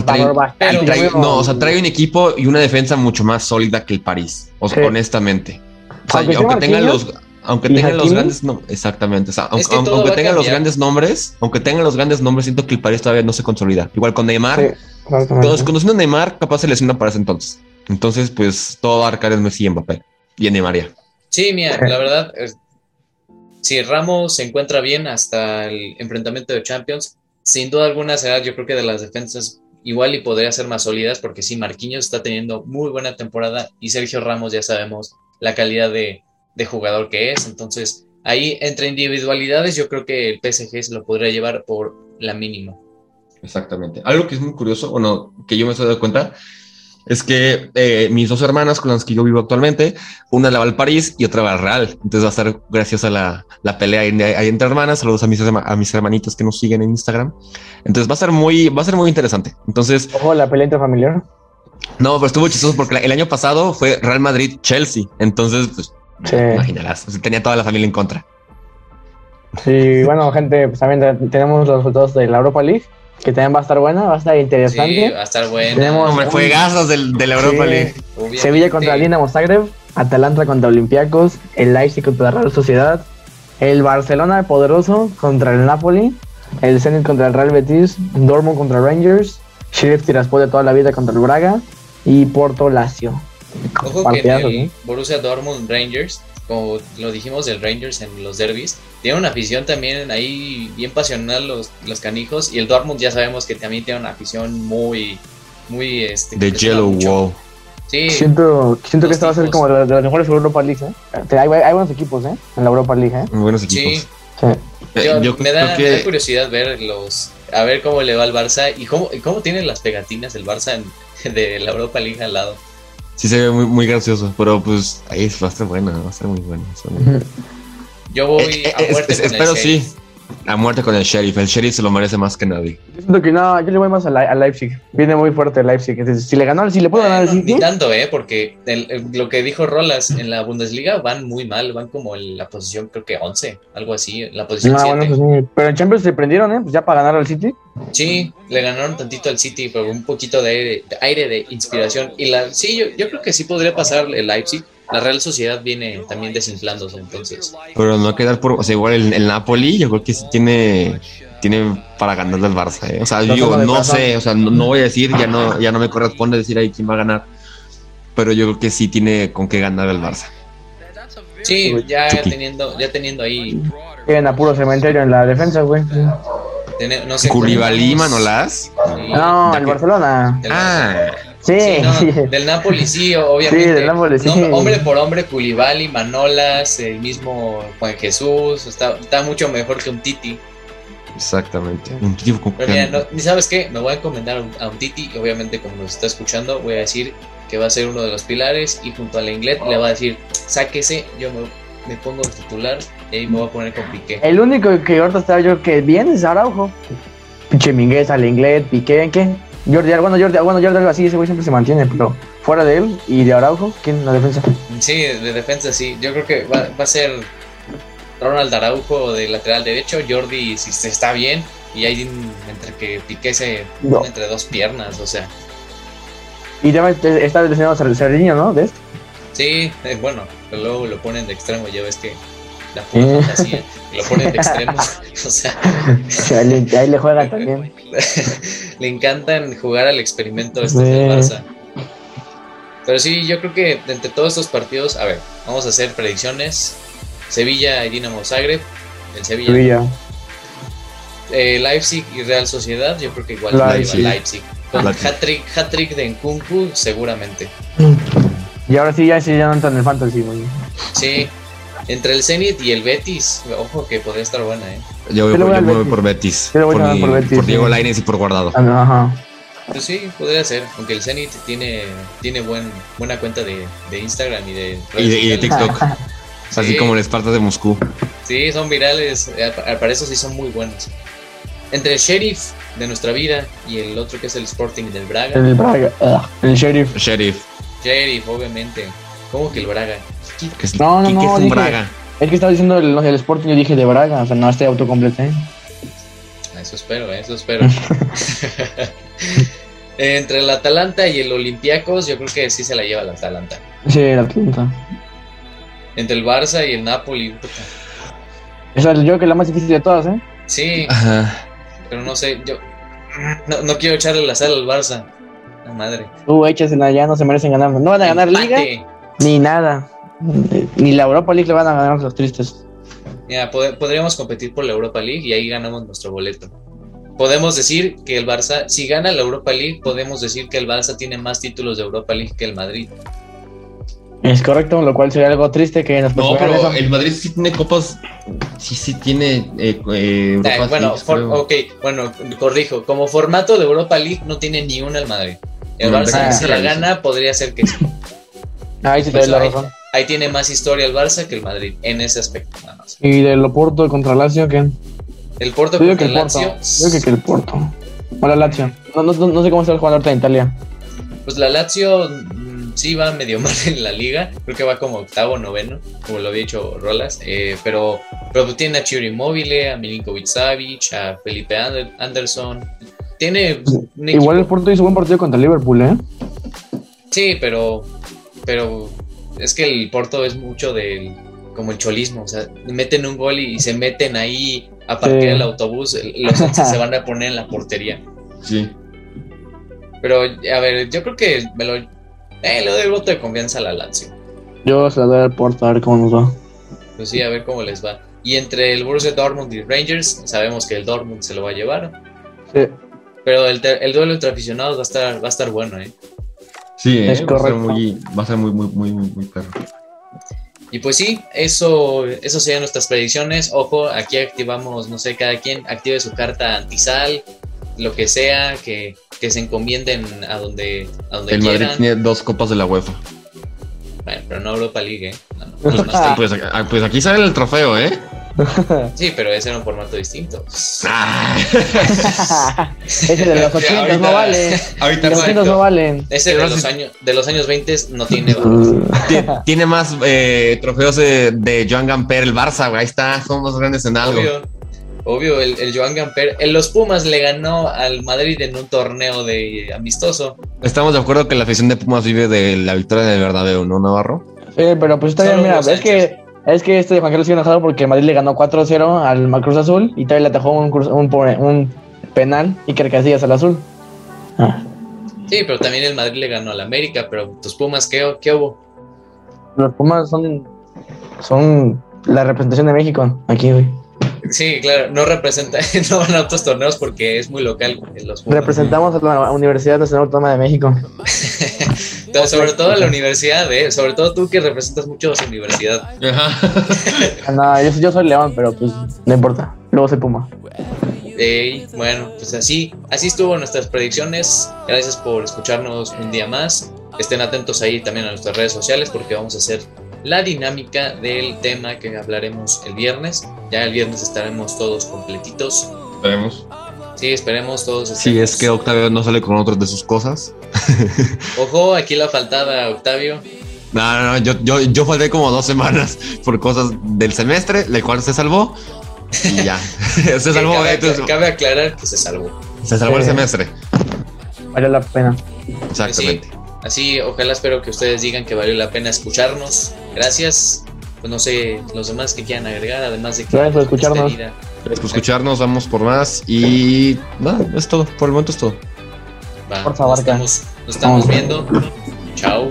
[SPEAKER 3] no, o sea, trae un equipo y una defensa mucho más sólida que el París. O sea, honestamente. O sea, aunque tengan los aunque tengan los grandes no, exactamente, aunque, tengan los grandes nombres, aunque tengan los grandes nombres, siento que el París todavía no se consolida. Igual con Neymar, todos conociendo a Neymar, capaz se lesiona para ese entonces. Entonces, pues todo va a arcar en Messi y Mbappé y en Neymar
[SPEAKER 1] Sí, mira, la verdad, si Ramos se encuentra bien hasta el enfrentamiento de Champions, sin duda alguna será, yo creo que de las defensas igual y podría ser más sólidas, porque sí, Marquinhos está teniendo muy buena temporada y Sergio Ramos ya sabemos la calidad de de jugador que es. Entonces, ahí entre individualidades, yo creo que el PSG se lo podría llevar por la mínima.
[SPEAKER 3] Exactamente. Algo que es muy curioso, bueno, que yo me estoy dando cuenta, es que eh, mis dos hermanas con las que yo vivo actualmente, una la va al París y otra va al Real. Entonces va a ser gracias a la, la pelea ahí, entre hermanas. Saludos a mis, a mis hermanitos que nos siguen en Instagram. Entonces va a ser muy, va a ser muy interesante. Entonces,
[SPEAKER 2] ojo, la pelea familiar.
[SPEAKER 3] No, pero estuvo chistoso porque el año pasado fue Real Madrid Chelsea. Entonces, pues Sí. Imaginarás, tenía toda la familia en contra.
[SPEAKER 2] Sí, bueno, gente, pues también tenemos los resultados de la Europa League, que también va a estar buena, va a estar interesante.
[SPEAKER 1] Sí, va a estar buena.
[SPEAKER 3] Tenemos Hombre, fue del, de la Europa League.
[SPEAKER 2] Sevilla contra Dinamo Zagreb, Atalanta contra Olympiacos, el Leipzig contra la Real Sociedad, el Barcelona poderoso contra el Napoli, el Zenit contra el Real Betis, Dortmund contra Rangers, Sheriff Tiraspol de toda la vida contra el Braga y Porto Lazio.
[SPEAKER 1] Ojo que el Borussia Dortmund Rangers, como lo dijimos del Rangers en los derbis, tiene una afición también ahí bien pasional los, los canijos y el Dortmund ya sabemos que también tiene una afición muy, muy... Este,
[SPEAKER 3] de Yellow Wall.
[SPEAKER 2] Sí. Siento, siento que esta va a ser como de, las mejores Europa League. ¿eh? Hay, hay, buenos equipos ¿eh? en la Europa League. ¿eh?
[SPEAKER 3] Muy buenos equipos. Sí.
[SPEAKER 1] Eh, me, da, curiosidad ver los, a ver cómo le va al Barça y cómo, cómo tienen las pegatinas el Barça de la Europa League al lado
[SPEAKER 3] sí se ve muy, muy gracioso, pero pues ahí va a estar buena, va a estar muy buena.
[SPEAKER 1] Yo voy eh, a eh, muerte con
[SPEAKER 3] Espero sí. A muerte con el sheriff. El sheriff se lo merece más que nadie.
[SPEAKER 2] Yo siento que no, yo le voy más a, Leipzig. Viene muy fuerte el Leipzig. Entonces, si le ganó, si le puedo ganar al City.
[SPEAKER 1] Ni tanto, ¿eh? Porque lo que dijo Rolas en la Bundesliga van muy mal. Van como en la posición, creo que 11, algo así. La posición no, Bueno,
[SPEAKER 2] pues, pero en Champions se prendieron, ¿eh? Pues ya para ganar al City.
[SPEAKER 1] Sí, le ganaron tantito al City, pero un poquito de aire de, inspiración. Y la, sí, yo, yo creo que sí podría pasar el Leipzig la Real Sociedad viene también desinflándose entonces.
[SPEAKER 3] Pero no quedar por, o sea, igual el, Napoli, yo creo que sí tiene, tiene para ganar al Barça. ¿eh? O sea, yo no sé, o sea, no, voy a decir, ya no, ya no me corresponde decir ahí quién va a ganar, pero yo creo que sí tiene con qué ganar el Barça.
[SPEAKER 1] Sí, ya teniendo, ya teniendo ahí.
[SPEAKER 2] Tienen a puro cementerio en la defensa, güey.
[SPEAKER 3] No sé Culibalí, Manolás.
[SPEAKER 2] No, el Barcelona.
[SPEAKER 3] Ah.
[SPEAKER 2] Sí.
[SPEAKER 1] del Napoli sí, obviamente. Sí, del Napoli sí. hombre por hombre, Culibali, Manolas, el mismo Juan Jesús, está, está mucho mejor que un Titi.
[SPEAKER 3] Exactamente. Un titi
[SPEAKER 1] Pero mira, ¿sabes qué? Me voy a encomendar a un Titi y obviamente como nos está escuchando voy a decir que va a ser uno de los pilares y junto al inglés le va a decir, sáquese, yo me, pongo de titular y ahí me voy a poner con Piqué.
[SPEAKER 2] El único que ahorita está yo que bien es Araujo. Pinche Minguez, al inglés, Piqué, ¿qué? Jordi, bueno, Jordi, bueno, Jordi Alba sí, ese güey siempre se mantiene, pero fuera de él y de Araujo, ¿quién en la defensa?
[SPEAKER 1] Sí, de defensa sí. Yo creo que va, a ser Ronald Araujo de lateral derecho, Jordi si se está bien, y ahí entre que Piqué se entre dos piernas, o sea.
[SPEAKER 2] Y ya está el Cerdiño, ¿no? ¿Ves?
[SPEAKER 1] Sí, eh, bueno, luego lo ponen de extremo, ya ves que la pura fantasía, lo ponen de extremo. o sea,
[SPEAKER 2] ahí le juega también.
[SPEAKER 1] le encantan jugar al experimento este de Barça. Pero sí, yo creo que entre todos estos partidos, a ver, vamos a hacer predicciones. Sevilla y Dinamo Zagreb. El Sevilla. Eh, Leipzig y Real Sociedad, yo creo que igual Leipzig. Leipzig. Con hat-trick, hat-trick de Nkunku, seguramente.
[SPEAKER 2] Y ahora sí, ya, sí, ya no entran en el fantasy,
[SPEAKER 1] Sí, entre el Zenit y el Betis, ojo que podría estar buena, ¿eh?
[SPEAKER 3] Yo voy, por, Betis. por, Diego Lainez y por Guardado.
[SPEAKER 2] Ah, ajá.
[SPEAKER 1] Pues sí, podría ser, aunque el Zenit tiene, tiene buen, buena cuenta de, de Instagram y de,
[SPEAKER 3] y de, TikTok. Así como el Esparta de Moscú.
[SPEAKER 1] Sí, son virales, para eso sí son muy buenos. Entre el Sheriff de nuestra vida y el otro que es el Sporting del Braga.
[SPEAKER 2] El Braga, el Sheriff.
[SPEAKER 3] Sheriff.
[SPEAKER 1] Sheriff, obviamente. ¿Cómo que el Braga?
[SPEAKER 2] No, no, no, es un Braga? Es que estaba diciendo el, el Sporting, yo dije de Braga, o sea, no, este autocompleté.
[SPEAKER 1] Eso espero, eso espero. Entre el Atalanta y el Olympiacos, yo creo que sí se la lleva el Atalanta.
[SPEAKER 2] Sí, el Atalanta.
[SPEAKER 1] Entre el Barça y el Napoli.
[SPEAKER 2] Esa es yo creo que es la más difícil de todas, ¿eh?
[SPEAKER 1] Sí. Pero no sé, yo no, no quiero echarle la sal al Barça. La madre.
[SPEAKER 2] Tú échasela ya, no se merecen ganar. No van a ganar Liga ni nada. Ni la Europa League le van a ganar los tristes.
[SPEAKER 1] Mira, podríamos competir por la Europa League y ahí ganamos nuestro boleto. Podemos decir que el Barça, si gana la Europa League, podemos decir que el Barça tiene más títulos de Europa League que el Madrid.
[SPEAKER 2] Es correcto, lo cual sería algo triste que nos
[SPEAKER 3] No, pero el Madrid sí tiene copas, sí, sí tiene eh, eh
[SPEAKER 1] ah, bueno, ok, bueno, corrijo, como formato de Europa League no tiene ni una el Madrid. El Barça, si la gana, podría ser que sí.
[SPEAKER 2] Ahí sí te la razón.
[SPEAKER 1] Ahí tiene más historia el Barça que el Madrid, en ese aspecto nada más.
[SPEAKER 2] ¿Y del Porto contra Lazio qué?
[SPEAKER 1] El Porto contra el Lazio.
[SPEAKER 2] Yo creo que el Porto. O la Lazio. No, no, no sé cómo está el jugador de Italia.
[SPEAKER 1] Pues la Lazio mm, sí va medio mal en la liga. Creo que va como octavo, noveno, como lo había dicho Rolas. Eh, pero, pero pues tiene a Chiro Immobile, a Milinkovic Savic, a Felipe Anderson. Tiene.
[SPEAKER 2] Igual el Porto hizo buen partido contra Liverpool, ¿eh?
[SPEAKER 1] Sí, pero. Pero es que el Porto es mucho del como el cholismo, o sea, meten un gol y, se meten ahí a partir del autobús, los se van a poner en la portería.
[SPEAKER 3] Sí.
[SPEAKER 1] Pero, a ver, yo creo que me lo, eh, le doy el voto de confianza a la Lazio.
[SPEAKER 2] Yo se lo doy al Porto, a ver cómo nos va.
[SPEAKER 1] Pues sí, a ver cómo les va. Y entre el Borussia Dortmund y Rangers, sabemos que el Dortmund se lo va a llevar.
[SPEAKER 2] Sí.
[SPEAKER 1] Pero el, el duelo entre aficionados va a estar, va a estar bueno, ¿eh?
[SPEAKER 3] Sí, es ¿eh? va, a ser muy, va a ser muy, muy, muy, muy, muy perro.
[SPEAKER 1] Y pues sí, eso, eso serían nuestras predicciones. Ojo, aquí activamos, no sé, cada quien active su carta antisal, lo que sea, que, que se encomienden a donde, a donde
[SPEAKER 3] El Madrid tiene dos copas de la UEFA.
[SPEAKER 1] Bueno, pero no Europa League, ¿eh?
[SPEAKER 3] pues, pues, ah, pues, aquí sale el trofeo, ¿eh?
[SPEAKER 1] Sí, pero ese era un formato distinto.
[SPEAKER 2] Ah. ese de los 80 no vale. Ahorita los 80 no valen.
[SPEAKER 1] Ese de los, años, de los años 20 no tiene
[SPEAKER 3] Tiene más eh, trofeos de, Joan Gamper, el Barça, Ahí está, son más grandes en algo.
[SPEAKER 1] Obvio, obvio el, Joan Gamper. En los Pumas le ganó al Madrid en un torneo de amistoso.
[SPEAKER 3] Estamos de acuerdo que la afición de Pumas vive de la victoria del verdadero, ¿no, Navarro?
[SPEAKER 2] Sí, pero pues está bien, mira, es que es que este Juan Carlos sigue enojado porque Madrid le ganó 4-0 al Cruz Azul y todavía le atajó un, un, un penal y que Casillas al Azul.
[SPEAKER 1] Ah. Sí, pero también el Madrid le ganó al América, pero tus Pumas, ¿qué, qué hubo?
[SPEAKER 2] Los Pumas son, son la representación de México aquí, güey.
[SPEAKER 1] Sí, claro, no representa, no van a otros torneos porque es muy local. Los
[SPEAKER 2] Representamos a la Universidad Nacional Autónoma de México.
[SPEAKER 1] sobre todo a la universidad, ¿eh? sobre todo tú que representas mucho a su universidad.
[SPEAKER 2] no, yo, soy León, pero pues no importa. Luego soy Puma.
[SPEAKER 1] bueno, pues así, así estuvo nuestras predicciones. Gracias por escucharnos un día más. Estén atentos ahí también a nuestras redes sociales porque vamos a hacer la dinámica del tema que hablaremos el viernes. Ya el viernes estaremos todos completitos.
[SPEAKER 3] Esperemos.
[SPEAKER 1] Sí, esperemos todos.
[SPEAKER 3] Si es que Octavio no sale con otras de sus cosas.
[SPEAKER 1] Ojo, aquí la faltaba Octavio.
[SPEAKER 3] No, no, no, yo, yo, yo falté como dos semanas por cosas del semestre, el cual se salvó. Y ya. se salvó.
[SPEAKER 1] Cabe, cabe, aclarar que se salvó.
[SPEAKER 3] Se salvó el semestre.
[SPEAKER 2] Valió la pena.
[SPEAKER 3] Exactamente.
[SPEAKER 1] Así, ojalá espero que ustedes digan que valió la pena escucharnos. Gracias. Pues no sé, los demás que quieran agregar, además de que...
[SPEAKER 2] Gracias por escucharnos.
[SPEAKER 3] Gracias por escucharnos, vamos por más y nada, es todo, por el momento es todo.
[SPEAKER 1] Va, por favor, nos estamos, nos estamos viendo. Chao.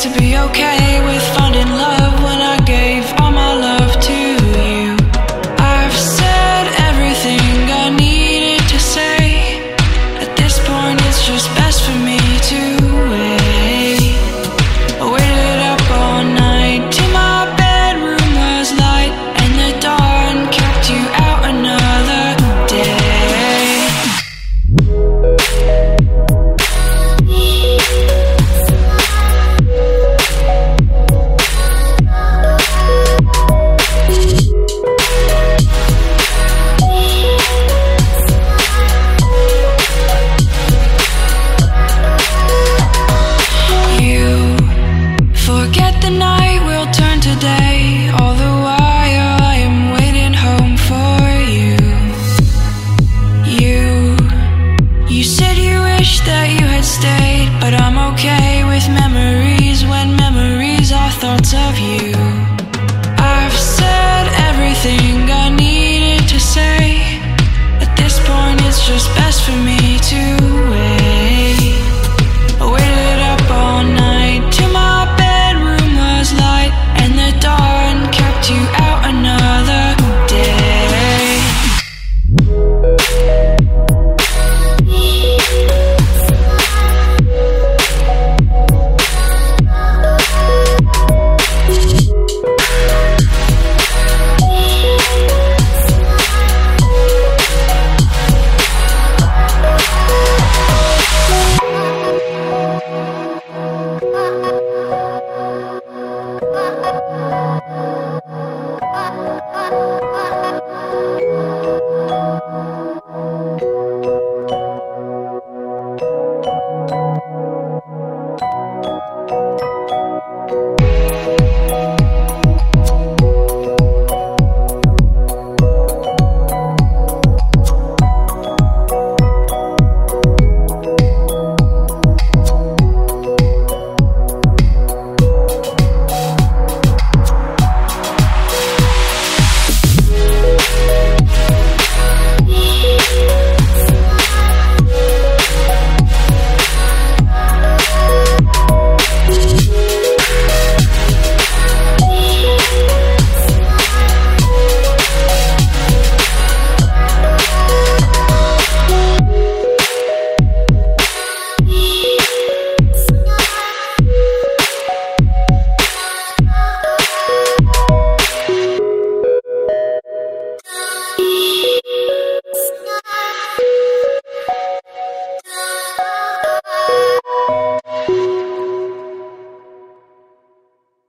[SPEAKER 4] to be okay with finding love